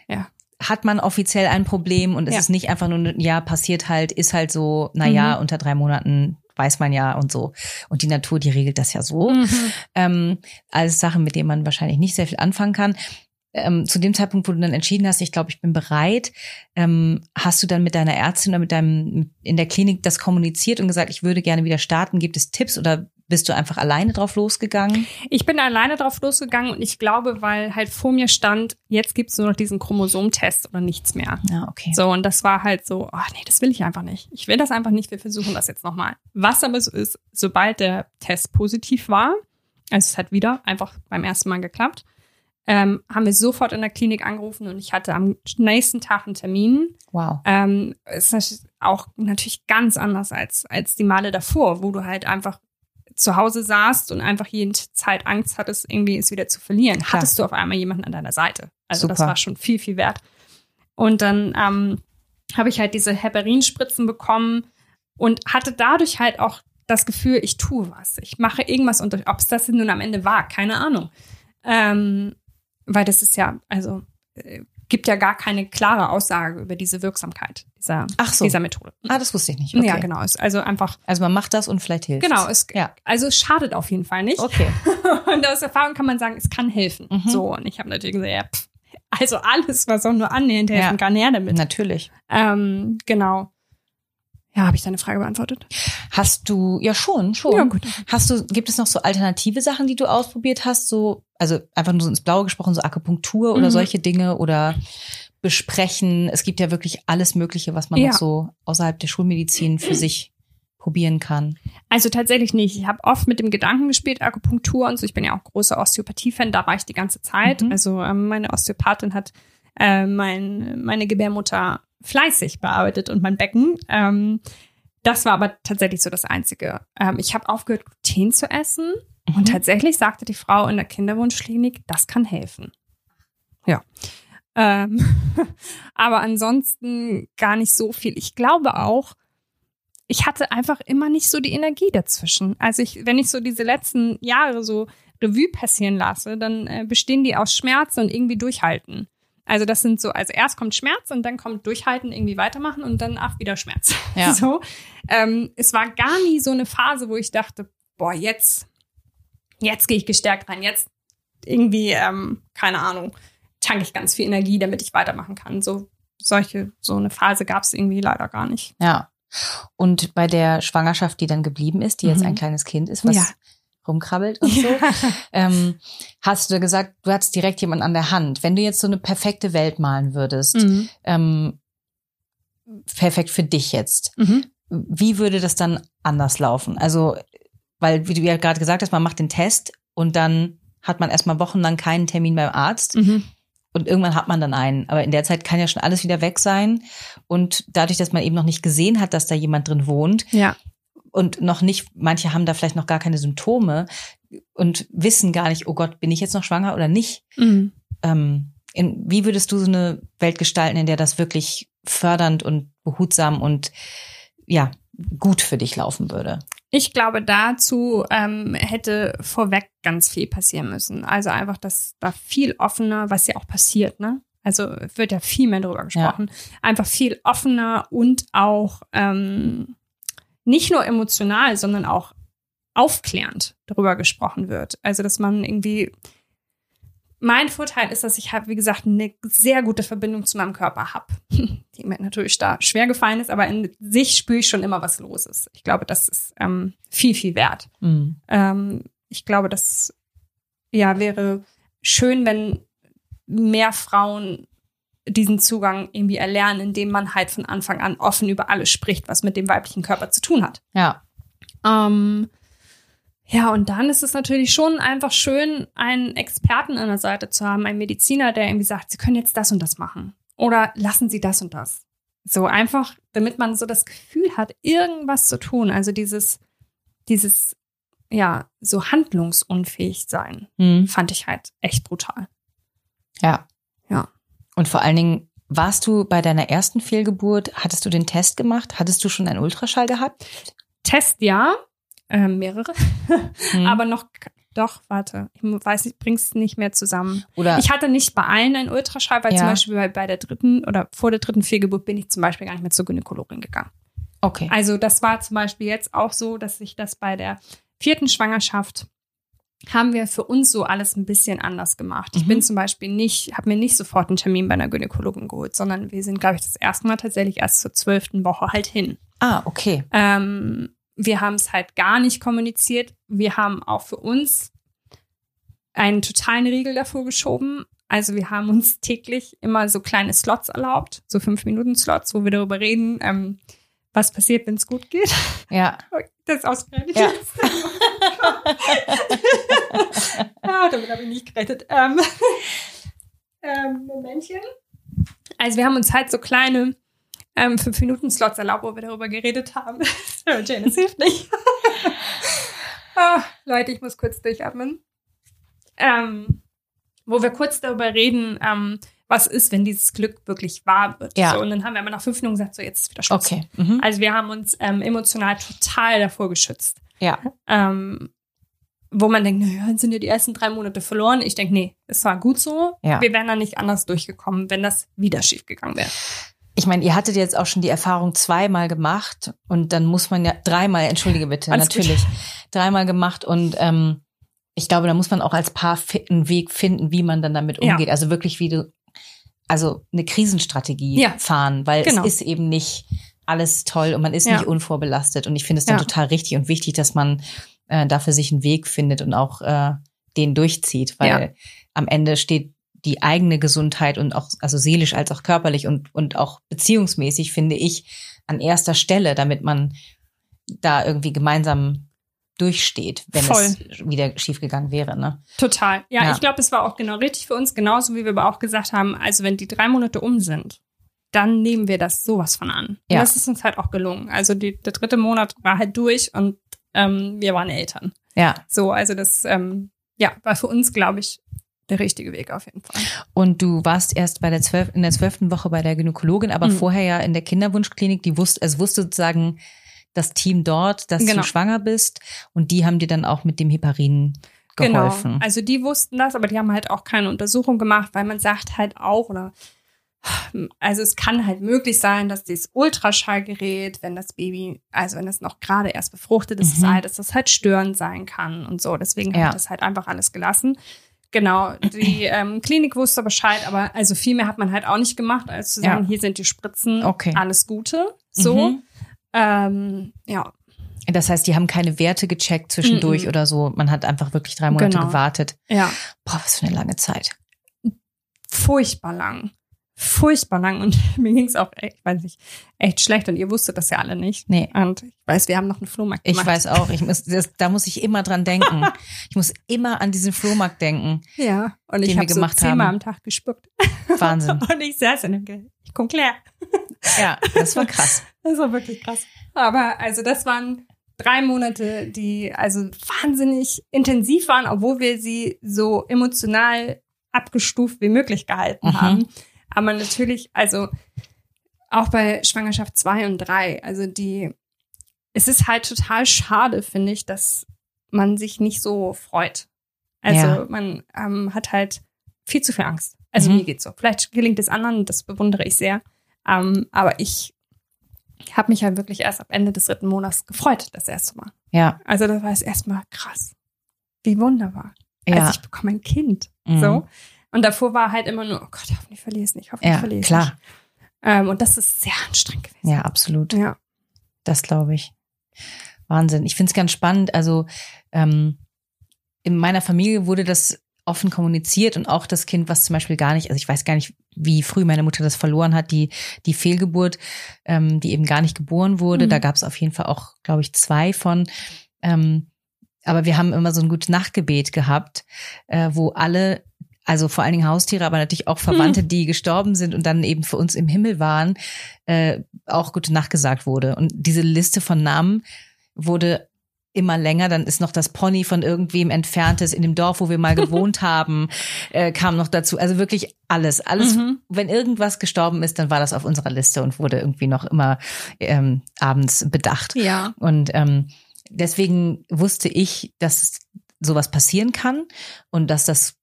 Ja. hat man offiziell ein Problem und es Ja. ist nicht einfach nur, ja, passiert halt, ist halt so, na ja, Mhm. unter drei Monaten weiß man ja und so. Und die Natur, die regelt das ja so. Mhm. Ähm, alles Sachen, mit denen man wahrscheinlich nicht sehr viel anfangen kann. Ähm, zu dem Zeitpunkt, wo du dann entschieden hast, ich glaube, ich bin bereit, ähm, hast du dann mit deiner Ärztin oder mit deinem in der Klinik das kommuniziert und gesagt, ich würde gerne wieder starten? Gibt es Tipps oder bist du einfach alleine drauf losgegangen? Ich bin alleine drauf losgegangen und ich glaube, weil halt vor mir stand, jetzt gibt's nur noch diesen Chromosomtest oder nichts mehr. Ja, okay. So, und das war halt so, oh nee, das will ich einfach nicht. Ich will das einfach nicht, wir versuchen das jetzt nochmal. Was aber so ist, sobald der Test positiv war, also es hat wieder einfach beim ersten Mal geklappt, ähm, haben wir sofort in der Klinik angerufen und ich hatte am nächsten Tag einen Termin. Wow. Ähm, ist auch natürlich ganz anders als, als die Male davor, wo du halt einfach zu Hause saßt und einfach jeden Zeit Angst hattest, irgendwie es wieder zu verlieren. Klar. Hattest du auf einmal jemanden an deiner Seite. Also das Super. war schon viel, viel wert. Und dann ähm, habe ich halt diese Heparinspritzen bekommen und hatte dadurch halt auch das Gefühl, ich tue was. Ich mache irgendwas und ob es das nun am Ende war, keine Ahnung. Ähm, weil das ist ja, also äh, gibt ja gar keine klare Aussage über diese Wirksamkeit dieser, Ach so. dieser Methode. Ah, das wusste ich nicht. Okay. Ja, genau. Ist also einfach, Also man macht das und vielleicht hilft genau, es, Ja. also es schadet auf jeden Fall nicht. Okay. Und aus Erfahrung kann man sagen, es kann helfen. Mhm. So, und ich habe natürlich gesagt, ja, pff, also alles, was auch nur annähernd helfen Ja. kann, her damit. Natürlich. Ähm, genau. Ja, habe ich deine Frage beantwortet? Hast du, ja schon, schon. Ja, gut. Hast du, gibt es noch so alternative Sachen, die du ausprobiert hast? So, also einfach nur so ins Blaue gesprochen, so Akupunktur oder Mhm. solche Dinge oder besprechen. Es gibt ja wirklich alles Mögliche, was man Ja. noch so außerhalb der Schulmedizin für sich probieren kann. Also tatsächlich nicht. Ich habe oft mit dem Gedanken gespielt, Akupunktur und so. Ich bin ja auch großer Osteopathie-Fan, da war ich die ganze Zeit. Mhm. Also ähm, meine Osteopathin hat äh, mein, meine Gebärmutter fleißig bearbeitet und mein Becken. Ähm, das war aber tatsächlich so das Einzige. Ähm, ich habe aufgehört, Gluten zu essen. Und Mhm. tatsächlich sagte die Frau in der Kinderwunschklinik, das kann helfen. Ja. Ähm, aber ansonsten gar nicht so viel. Ich glaube auch, ich hatte einfach immer nicht so die Energie dazwischen. Also ich, wenn ich so diese letzten Jahre so Revue passieren lasse, dann äh, bestehen die aus Schmerz und irgendwie durchhalten. Also das sind so, also erst kommt Schmerz und dann kommt Durchhalten, irgendwie weitermachen und dann ach wieder Schmerz. Ja. So, ähm, es war gar nie so eine Phase, wo ich dachte, boah jetzt, jetzt gehe ich gestärkt rein, jetzt irgendwie, ähm, keine Ahnung, tanke ich ganz viel Energie, damit ich weitermachen kann. So solche, so eine Phase gab es irgendwie leider gar nicht. Ja. Und bei der Schwangerschaft, die dann geblieben ist, die jetzt Mhm. ein kleines Kind ist, was Ja. rumkrabbelt und so, ähm, hast du gesagt, du hattest direkt jemanden an der Hand. Wenn du jetzt so eine perfekte Welt malen würdest, Mhm. ähm, perfekt für dich jetzt, Mhm. wie würde das dann anders laufen? Also, weil, wie du ja gerade gesagt hast, man macht den Test und dann hat man erstmal wochenlang keinen Termin beim Arzt Mhm. und irgendwann hat man dann einen. Aber in der Zeit kann ja schon alles wieder weg sein. Und dadurch, dass man eben noch nicht gesehen hat, dass da jemand drin wohnt Ja. und noch nicht, manche haben da vielleicht noch gar keine Symptome und wissen gar nicht, oh Gott, bin ich jetzt noch schwanger oder nicht? Mhm. Ähm, in, wie würdest du so eine Welt gestalten, in der das wirklich fördernd und behutsam und ja, gut für dich laufen würde? Ich glaube, dazu ähm, hätte vorweg ganz viel passieren müssen. Also einfach, dass da viel offener, was ja auch passiert, ne? Also wird ja viel mehr darüber gesprochen. Einfach viel offener und auch ähm, nicht nur emotional, sondern auch aufklärend darüber gesprochen wird. Also, dass man irgendwie. Mein Vorteil ist, dass ich halt, wie gesagt, eine sehr gute Verbindung zu meinem Körper habe, die mir natürlich da schwer gefallen ist, aber in sich spüre ich schon immer, was los ist. Ich glaube, das ist ähm, viel, viel wert. Mhm. Ähm, ich glaube, das ja wäre schön, wenn mehr Frauen diesen Zugang irgendwie erlernen, indem man halt von Anfang an offen über alles spricht, was mit dem weiblichen Körper zu tun hat. Ja, Ähm, ja, und dann ist es natürlich schon einfach schön, einen Experten an der Seite zu haben, einen Mediziner, der irgendwie sagt, Sie können jetzt das und das machen. Oder lassen Sie das und das. So einfach, damit man so das Gefühl hat, irgendwas zu tun. Also dieses, dieses, ja, so handlungsunfähig sein, mhm. fand ich halt echt brutal. ja. Ja. Und vor allen Dingen, warst du bei deiner ersten Fehlgeburt, hattest du den Test gemacht? Hattest du schon einen Ultraschall gehabt? Test ja, äh, mehrere, Mhm. aber noch, doch, warte, ich weiß nicht, bring's nicht mehr zusammen. Oder Ich hatte nicht bei allen einen Ultraschall, weil Ja. zum Beispiel bei, bei der dritten oder vor der dritten Fehlgeburt bin ich zum Beispiel gar nicht mehr zur Gynäkologin gegangen. okay. Also das war zum Beispiel jetzt auch so, dass ich das bei der vierten Schwangerschaft haben wir für uns so alles ein bisschen anders gemacht. Ich Mhm. bin zum Beispiel nicht, habe mir nicht sofort einen Termin bei einer Gynäkologin geholt, sondern wir sind, glaube ich, das erste Mal tatsächlich erst zur zwölften Woche halt hin. Ah, okay. Ähm, wir haben es halt gar nicht kommuniziert. Wir haben auch für uns einen totalen Riegel davor geschoben. Also wir haben uns täglich immer so kleine Slots erlaubt, so fünf Minuten Slots, wo wir darüber reden, ähm, was passiert, wenn es gut geht. Ja. Das ist ausgerechnet. Ja. ah, damit habe ich nicht gerettet. Ähm, ähm, Momentchen. Also wir haben uns halt so kleine ähm, fünf Minuten Slots erlaubt, wo wir darüber geredet haben. Ja, Jane, das hilft nicht. ah, Leute, ich muss kurz durchatmen. Ähm, wo wir kurz darüber reden, ähm, was ist, wenn dieses Glück wirklich wahr wird. Ja. So, und dann haben wir aber nach fünf Minuten gesagt, so jetzt ist wieder Schluss. Okay. Mhm. Also wir haben uns ähm, emotional total davor geschützt. Ja. Ähm, wo man denkt, naja, dann sind ja die ersten drei Monate verloren. Ich denke, nee, es war gut so. Ja. Wir wären da nicht anders durchgekommen, wenn das wieder schief gegangen wäre. Ich meine, ihr hattet jetzt auch schon die Erfahrung zweimal gemacht und dann muss man ja dreimal, entschuldige bitte, Alles gut. natürlich, dreimal gemacht und ähm, ich glaube, da muss man auch als Paar einen Weg finden, wie man dann damit Ja. umgeht. Also wirklich wie du, also eine Krisenstrategie Ja. fahren, weil Genau. es ist eben nicht alles toll und man ist Ja. nicht unvorbelastet. Und ich finde es dann Ja. total richtig und wichtig, dass man äh, dafür sich einen Weg findet und auch äh, den durchzieht, weil Ja. am Ende steht die eigene Gesundheit und auch, also seelisch als auch körperlich und, und auch beziehungsmäßig, finde ich, an erster Stelle, damit man da irgendwie gemeinsam durchsteht, wenn Voll. es wieder schiefgegangen wäre. Ne? Total. Ja, Ja. ich glaube, es war auch genau richtig für uns, genauso wie wir aber auch gesagt haben, also wenn die drei Monate um sind, dann nehmen wir das sowas von an. Und Ja. das ist uns halt auch gelungen. Also die, der dritte Monat war halt durch und ähm, wir waren Eltern. Ja, So, also das ähm, ja, war für uns, glaube ich, der richtige Weg auf jeden Fall. Und du warst erst bei der zwölf, in der zwölften Woche bei der Gynäkologin, aber Mhm. vorher ja in der Kinderwunschklinik, die wusste, es wusste sozusagen das Team dort, dass Genau. du schwanger bist und die haben dir dann auch mit dem Heparin geholfen. Genau. Also die wussten das, aber die haben halt auch keine Untersuchung gemacht, weil man sagt halt auch, oder also es kann halt möglich sein, dass dieses Ultraschallgerät, wenn das Baby, also wenn es noch gerade erst befruchtet ist, Mhm. sei, dass das halt störend sein kann und so. Deswegen habe Ja. ich das halt einfach alles gelassen. Genau, die ähm, Klinik wusste Bescheid, aber also viel mehr hat man halt auch nicht gemacht, als zu Ja. sagen, hier sind die Spritzen, Okay. alles Gute. So. Mhm. Ähm, ja, Das heißt, die haben keine Werte gecheckt zwischendurch Mhm. oder so. Man hat einfach wirklich drei Monate Genau. gewartet. ja. Boah, was für eine lange Zeit. furchtbar lang. Furchtbar lang. Und mir ging es auch, echt, ich weiß nicht, echt schlecht. Und ihr wusstet das ja alle nicht. Nee. Und ich weiß, wir haben noch einen Flohmarkt Ich gemacht. weiß auch, ich muss, das, da muss ich immer dran denken. Ich muss immer an diesen Flohmarkt denken. Ja. Und ich den wir habe so zehnmal haben. am Tag gespuckt. Wahnsinn. Und ich saß in dem Ge ich guck leer. Ja, das war krass. Das war wirklich krass. Aber also das waren drei Monate, die also wahnsinnig intensiv waren, obwohl wir sie so emotional abgestuft wie möglich gehalten Mhm. haben. Aber natürlich, also auch bei Schwangerschaft zwei und drei, also die, es ist halt total schade, finde ich, dass man sich nicht so freut. Also Ja. man ähm, hat halt viel zu viel Angst. Also Mhm. mir geht's so. Vielleicht gelingt es anderen, das bewundere ich sehr. Ähm, aber ich habe mich halt wirklich erst ab Ende des dritten Monats gefreut, das erste Mal. Ja, Also das war es erstmal krass. Wie wunderbar. ja. Also ich bekomme ein Kind. Mhm. So. Und davor war halt immer nur, oh Gott, hoffentlich verliere ich es nicht, hoffentlich ja, verliere ich es klar. nicht. Ähm, und das ist sehr anstrengend gewesen. Ja, absolut. Ja. Das glaube ich. Wahnsinn. Ich finde es ganz spannend. Also ähm, in meiner Familie wurde das offen kommuniziert und auch das Kind, was zum Beispiel gar nicht, also ich weiß gar nicht, wie früh meine Mutter das verloren hat, die, die Fehlgeburt, ähm, die eben gar nicht geboren wurde. Mhm. Da gab es auf jeden Fall auch, glaube ich, zwei von. Ähm, aber wir haben immer so ein gutes Nachtgebet gehabt, äh, wo alle, also vor allen Dingen Haustiere, aber natürlich auch Verwandte, die gestorben sind und dann eben für uns im Himmel waren, äh, auch gute Nacht gesagt wurde. Und diese Liste von Namen wurde immer länger, dann ist noch das Pony von irgendwem entferntes in dem Dorf, wo wir mal gewohnt haben, äh, kam noch dazu. Also wirklich alles, alles. Mhm. Wenn irgendwas gestorben ist, dann war das auf unserer Liste und wurde irgendwie noch immer ähm, abends bedacht. Ja. Und ähm, deswegen wusste ich, dass sowas passieren kann und dass das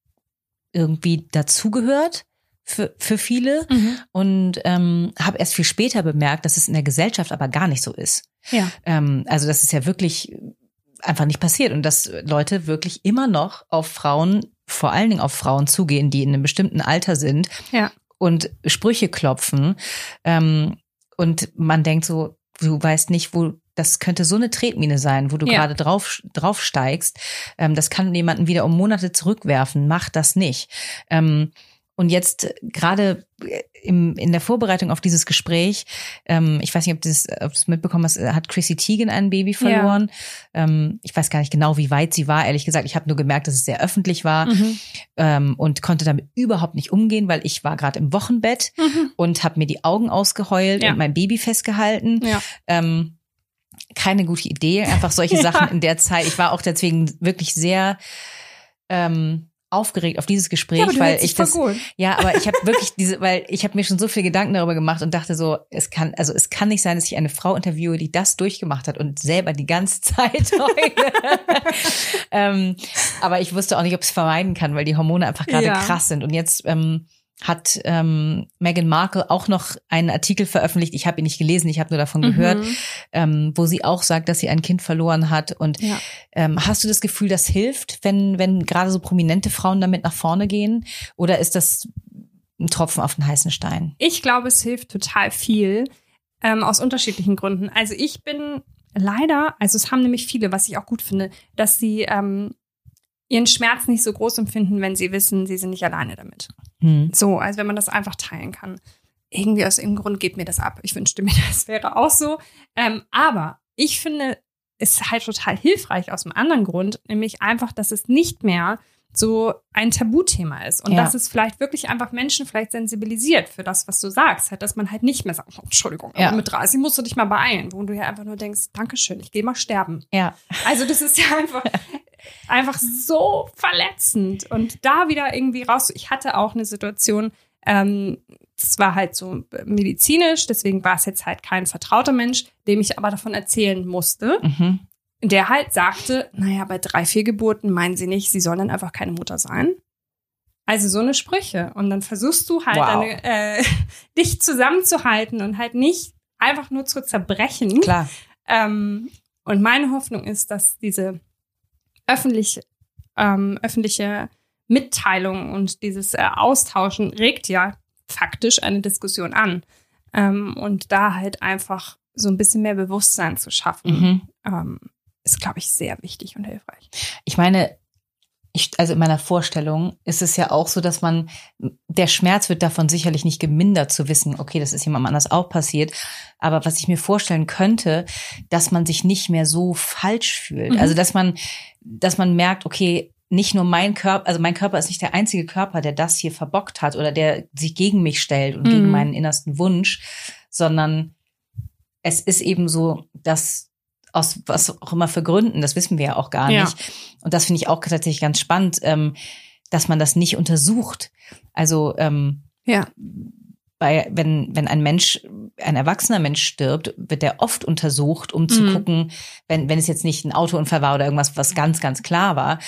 irgendwie dazugehört für, für viele. Mhm. Und ähm, habe erst viel später bemerkt, dass es in der Gesellschaft aber gar nicht so ist. Ja. Ähm, also das ist ja wirklich einfach nicht passiert und dass Leute wirklich immer noch auf Frauen, vor allen Dingen auf Frauen zugehen, die in einem bestimmten Alter sind Ja. und Sprüche klopfen. Ähm, und man denkt so, du weißt nicht, wo das könnte so eine Tretmine sein, wo du Ja. gerade drauf, drauf steigst. Ähm, das kann jemanden wieder um Monate zurückwerfen. Mach das nicht. Ähm, und jetzt äh, gerade im, in der Vorbereitung auf dieses Gespräch, ähm, ich weiß nicht, ob du das, ob du das mitbekommen hast, äh, hat Chrissy Teigen ein Baby verloren. Ähm, ich weiß gar nicht genau, wie weit sie war. Ehrlich gesagt, ich habe nur gemerkt, dass es sehr öffentlich war Mhm. ähm, und konnte damit überhaupt nicht umgehen, weil ich war gerade im Wochenbett Mhm. und habe mir die Augen ausgeheult Ja. und mein Baby festgehalten. Ja. Ähm, keine gute Idee, einfach solche Ja. Sachen in der Zeit. Ich war auch deswegen wirklich sehr ähm, aufgeregt auf dieses Gespräch, Ja, weil ich das gut. ja, aber ich habe wirklich diese, weil ich habe mir schon so viel Gedanken darüber gemacht und dachte so, es kann, also es kann nicht sein, dass ich eine Frau interviewe, die das durchgemacht hat und selber die ganze Zeit ähm, aber ich wusste auch nicht, ob es vermeiden kann, weil die Hormone einfach gerade Ja. krass sind. Und jetzt ähm, hat ähm, Meghan Markle auch noch einen Artikel veröffentlicht. Ich habe ihn nicht gelesen, ich habe nur davon gehört, Mhm. ähm, wo sie auch sagt, dass sie ein Kind verloren hat. Und Ja. ähm, hast du das Gefühl, das hilft, wenn, wenn gerade so prominente Frauen damit nach vorne gehen? Oder ist das ein Tropfen auf den heißen Stein? Ich glaube, es hilft total viel ähm, aus unterschiedlichen Gründen. Also ich bin leider, also es haben nämlich viele, was ich auch gut finde, dass sie ähm, ihren Schmerz nicht so groß empfinden, wenn sie wissen, sie sind nicht alleine damit. Hm. So, also wenn man das einfach teilen kann. Irgendwie aus irgendeinem Grund geht mir das ab. Ich wünschte mir, das wäre auch so. Ähm, aber ich finde es halt total hilfreich aus einem anderen Grund, nämlich einfach, dass es nicht mehr so ein Tabuthema ist und Ja. dass es vielleicht wirklich einfach Menschen vielleicht sensibilisiert für das, was du sagst, halt, dass man halt nicht mehr sagt, oh, Entschuldigung, Ja. mit 30 musst du dich mal beeilen, wo du ja einfach nur denkst, Dankeschön, ich gehe mal sterben. Ja, Also das ist ja einfach, einfach so verletzend. Und da wieder irgendwie raus. Ich hatte auch eine Situation, ähm, das war halt so medizinisch, deswegen war es jetzt halt kein vertrauter Mensch, dem ich aber davon erzählen musste. Mhm. Der halt sagte, naja, bei drei, vier Geburten meinen sie nicht, sie sollen dann einfach keine Mutter sein. Also so eine Sprüche. Und dann versuchst du halt Wow. deine, äh, dich zusammenzuhalten und halt nicht einfach nur zu zerbrechen. Klar. Ähm, und meine Hoffnung ist, dass diese öffentlich, ähm, öffentliche Mitteilung und dieses äh, Austauschen regt ja faktisch eine Diskussion an. Ähm, und da halt einfach so ein bisschen mehr Bewusstsein zu schaffen, Mhm. ähm, ist, glaube ich, sehr wichtig und hilfreich. Ich meine, ich, also in meiner Vorstellung ist es ja auch so, dass man, der Schmerz wird davon sicherlich nicht gemindert zu wissen, okay, das ist jemandem anders auch passiert. Aber was ich mir vorstellen könnte, dass man sich nicht mehr so falsch fühlt. Mhm. Also, dass man, dass man merkt, okay, nicht nur mein Körper, also mein Körper ist nicht der einzige Körper, der das hier verbockt hat oder der sich gegen mich stellt und Mhm. gegen meinen innersten Wunsch, sondern es ist eben so, dass aus was auch immer für Gründen, das wissen wir ja auch gar Ja. nicht. Und das finde ich auch tatsächlich ganz spannend, ähm, dass man das nicht untersucht. Also ähm, Ja. Bei, wenn, wenn ein Mensch, ein erwachsener Mensch stirbt, wird der oft untersucht, um zu Mhm. gucken, wenn, wenn es jetzt nicht ein Autounfall war oder irgendwas, was ganz, ganz klar war,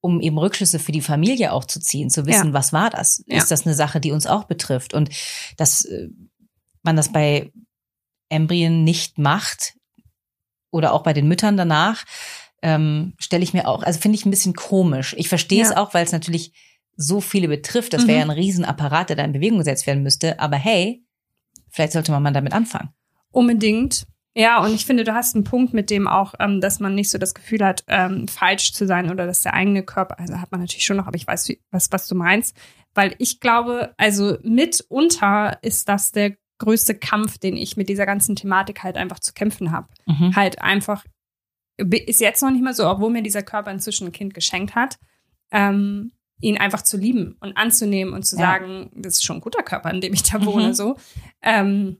um eben Rückschlüsse für die Familie auch zu ziehen, zu wissen, Ja. was war das? Ja. Ist das eine Sache, die uns auch betrifft? Und dass äh, man das bei Embryen nicht macht oder auch bei den Müttern danach, ähm, stelle ich mir auch, also finde ich ein bisschen komisch. Ich verstehe es Ja. auch, weil es natürlich so viele betrifft. Das wäre ja Mhm. ein Riesenapparat, der da in Bewegung gesetzt werden müsste. Aber hey, vielleicht sollte man mal damit anfangen. Unbedingt. Ja, und ich finde, du hast einen Punkt mit dem auch, ähm, dass man nicht so das Gefühl hat, ähm, falsch zu sein oder dass der eigene Körper, also hat man natürlich schon noch, aber ich weiß, wie, was, was du meinst. Weil ich glaube, also mitunter ist das der größte Kampf, den ich mit dieser ganzen Thematik halt einfach zu kämpfen habe. Mhm. Halt einfach, ist jetzt noch nicht mal so, obwohl mir dieser Körper inzwischen ein Kind geschenkt hat, ähm, ihn einfach zu lieben und anzunehmen und zu Ja. sagen, das ist schon ein guter Körper, in dem ich da Mhm. wohne, so. Ähm,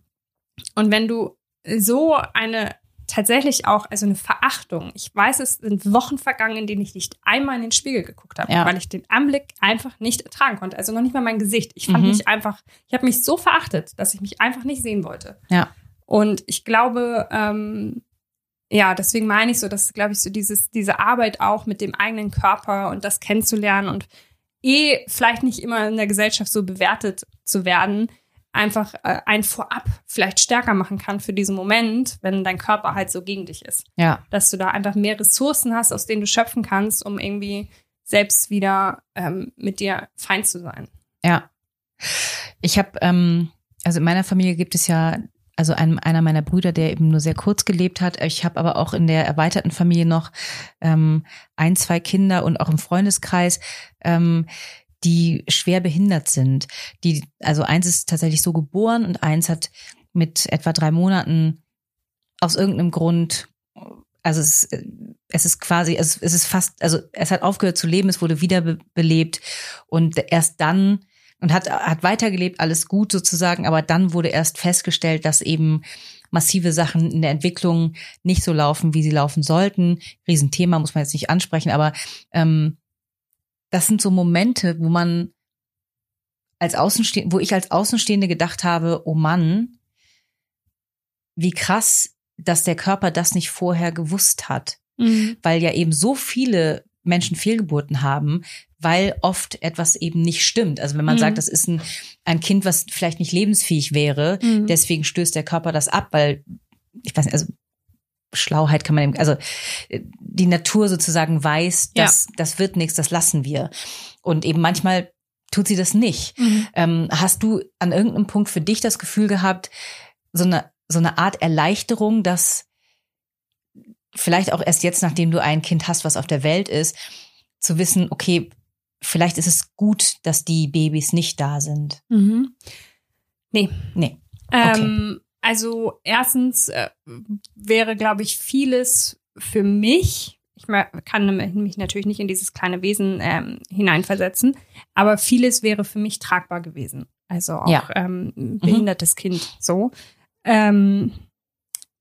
und wenn du so eine tatsächlich auch, also eine Verachtung, ich weiß, es sind Wochen vergangen, in denen ich nicht einmal in den Spiegel geguckt habe, Ja. weil ich den Anblick einfach nicht ertragen konnte. Also noch nicht mal mein Gesicht. Ich fand Mhm. mich einfach, ich habe mich so verachtet, dass ich mich einfach nicht sehen wollte. Ja. Und ich glaube, ähm, ja, deswegen meine ich so, dass, glaube ich, so dieses, diese Arbeit auch mit dem eigenen Körper und das kennenzulernen und eh vielleicht nicht immer in der Gesellschaft so bewertet zu werden, einfach äh, ein Vorab vielleicht stärker machen kann für diesen Moment, wenn dein Körper halt so gegen dich ist. Ja. Dass du da einfach mehr Ressourcen hast, aus denen du schöpfen kannst, um irgendwie selbst wieder ähm, mit dir fein zu sein. Ja. Ich habe, ähm, also in meiner Familie gibt es ja, also ein, einer meiner Brüder, der eben nur sehr kurz gelebt hat. Ich habe aber auch in der erweiterten Familie noch ähm, ein, zwei Kinder und auch im Freundeskreis, ähm, die schwer behindert sind. Die, also eins ist tatsächlich so geboren und eins hat mit etwa drei Monaten aus irgendeinem Grund, also es, es ist quasi, es, es ist fast, also es hat aufgehört zu leben, es wurde wiederbelebt und erst dann und hat, hat weitergelebt, alles gut sozusagen, aber dann wurde erst festgestellt, dass eben massive Sachen in der Entwicklung nicht so laufen, wie sie laufen sollten. Riesenthema, muss man jetzt nicht ansprechen, aber ähm, das sind so Momente, wo man als Außenstehende, wo ich als Außenstehende gedacht habe, oh Mann, wie krass, dass der Körper das nicht vorher gewusst hat weil ja eben so viele Menschen Fehlgeburten haben, weil oft etwas eben nicht stimmt. Also wenn man Mhm. sagt, das ist ein, ein Kind, was vielleicht nicht lebensfähig wäre, Mhm. deswegen stößt der Körper das ab, weil, ich weiß nicht, also Schlauheit kann man eben, also äh, die Natur sozusagen weiß, Ja. dass das wird nichts, das lassen wir. Und eben manchmal tut sie das nicht. Mhm. Ähm, hast du an irgendeinem Punkt für dich das Gefühl gehabt, so eine, so eine Art Erleichterung, dass vielleicht auch erst jetzt, nachdem du ein Kind hast, was auf der Welt ist, zu wissen, okay, vielleicht ist es gut, dass die Babys nicht da sind. Mhm. Nee. Nee. Ähm, also erstens äh, wäre, glaube ich, vieles für mich, ich kann mich natürlich nicht in dieses kleine Wesen ähm, hineinversetzen, aber vieles wäre für mich tragbar gewesen. Also auch Ja. ähm, ein behindertes Kind so. Ähm,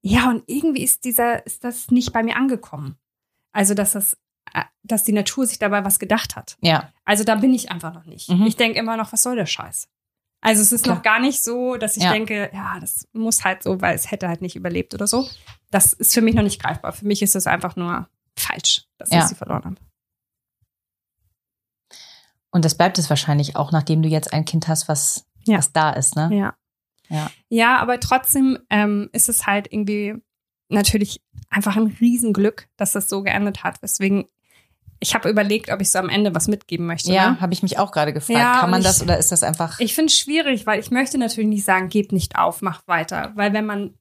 ja, und irgendwie ist dieser, ist das nicht bei mir angekommen. Also, dass das dass die Natur sich dabei was gedacht hat. Ja. Also da bin ich einfach noch nicht. Mhm. Ich denke immer noch, was soll der Scheiß? Also es ist Klar. noch gar nicht so, dass ich Ja. denke, ja, das muss halt so, weil es hätte halt nicht überlebt oder so. Das ist für mich noch nicht greifbar. Für mich ist es einfach nur falsch, dass Ja. ich sie verloren habe. Und das bleibt es wahrscheinlich auch, nachdem du jetzt ein Kind hast, was, Ja. was da ist, ne? Ja. Ja. Ja, aber trotzdem ähm, ist es halt irgendwie natürlich einfach ein Riesenglück, dass das so geendet hat. Weswegen ich habe überlegt, ob ich so am Ende was mitgeben möchte. Ja, Ne? habe ich mich auch gerade gefragt. Ja, Kann man und das ich- oder ist das einfach? Ich finde es schwierig, weil ich möchte natürlich nicht sagen, gebt nicht auf, macht weiter. Weil wenn man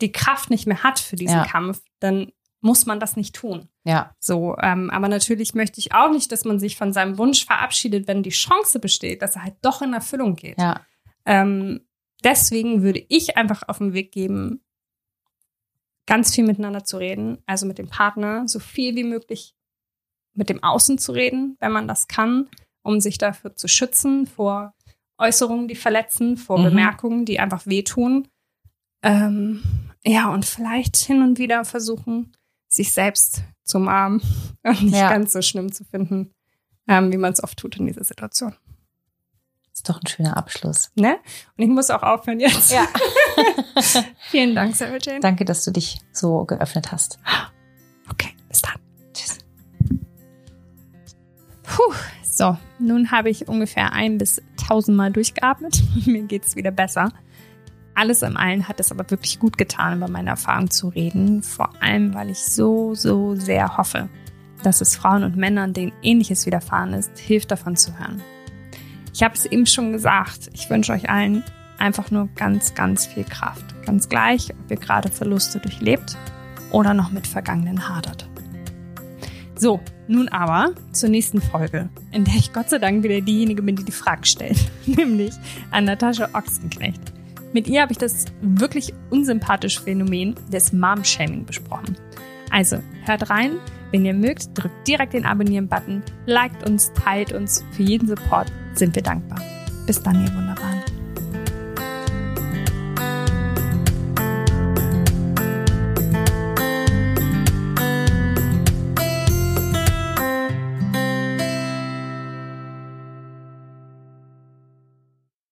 die Kraft nicht mehr hat für diesen Ja. Kampf, dann muss man das nicht tun. ja, So, ähm, aber natürlich möchte ich auch nicht, dass man sich von seinem Wunsch verabschiedet, wenn die Chance besteht, dass er halt doch in Erfüllung geht. ja, Ähm, deswegen würde ich einfach auf den Weg geben, ganz viel miteinander zu reden, also mit dem Partner, so viel wie möglich mit dem Außen zu reden, wenn man das kann, um sich dafür zu schützen vor Äußerungen, die verletzen, vor Mhm. Bemerkungen, die einfach wehtun. Ähm, ja, und vielleicht hin und wieder versuchen, sich selbst zu umarmen und nicht Ja. ganz so schlimm zu finden, ähm, wie man es oft tut in dieser Situation. ist doch ein schöner Abschluss. Ne? Und ich muss auch aufhören jetzt. Ja. Vielen Dank, Sarah Jane. Danke, dass du dich so geöffnet hast. Okay, bis dann. Puh, so, nun habe ich ungefähr ein bis tausendmal durchgeatmet. Mir geht's wieder besser. Alles im allen hat es aber wirklich gut getan, über meine Erfahrung zu reden. Vor allem, weil ich so, so sehr hoffe, dass es Frauen und Männern, denen Ähnliches widerfahren ist, hilft davon zu hören. Ich habe es eben schon gesagt, ich wünsche euch allen einfach nur ganz, ganz viel Kraft. Ganz gleich, ob ihr gerade Verluste durchlebt oder noch mit Vergangenen hadert. So, nun aber zur nächsten Folge, in der ich Gott sei Dank wieder diejenige bin, die die Frage stellt, nämlich an Natascha Ochsenknecht. Mit ihr habe ich das wirklich unsympathische Phänomen des Mom-Shaming besprochen. Also, hört rein, wenn ihr mögt, drückt direkt den Abonnieren-Button, liked uns, teilt uns. Für jeden Support sind wir dankbar. Bis dann, ihr Wunderbaren.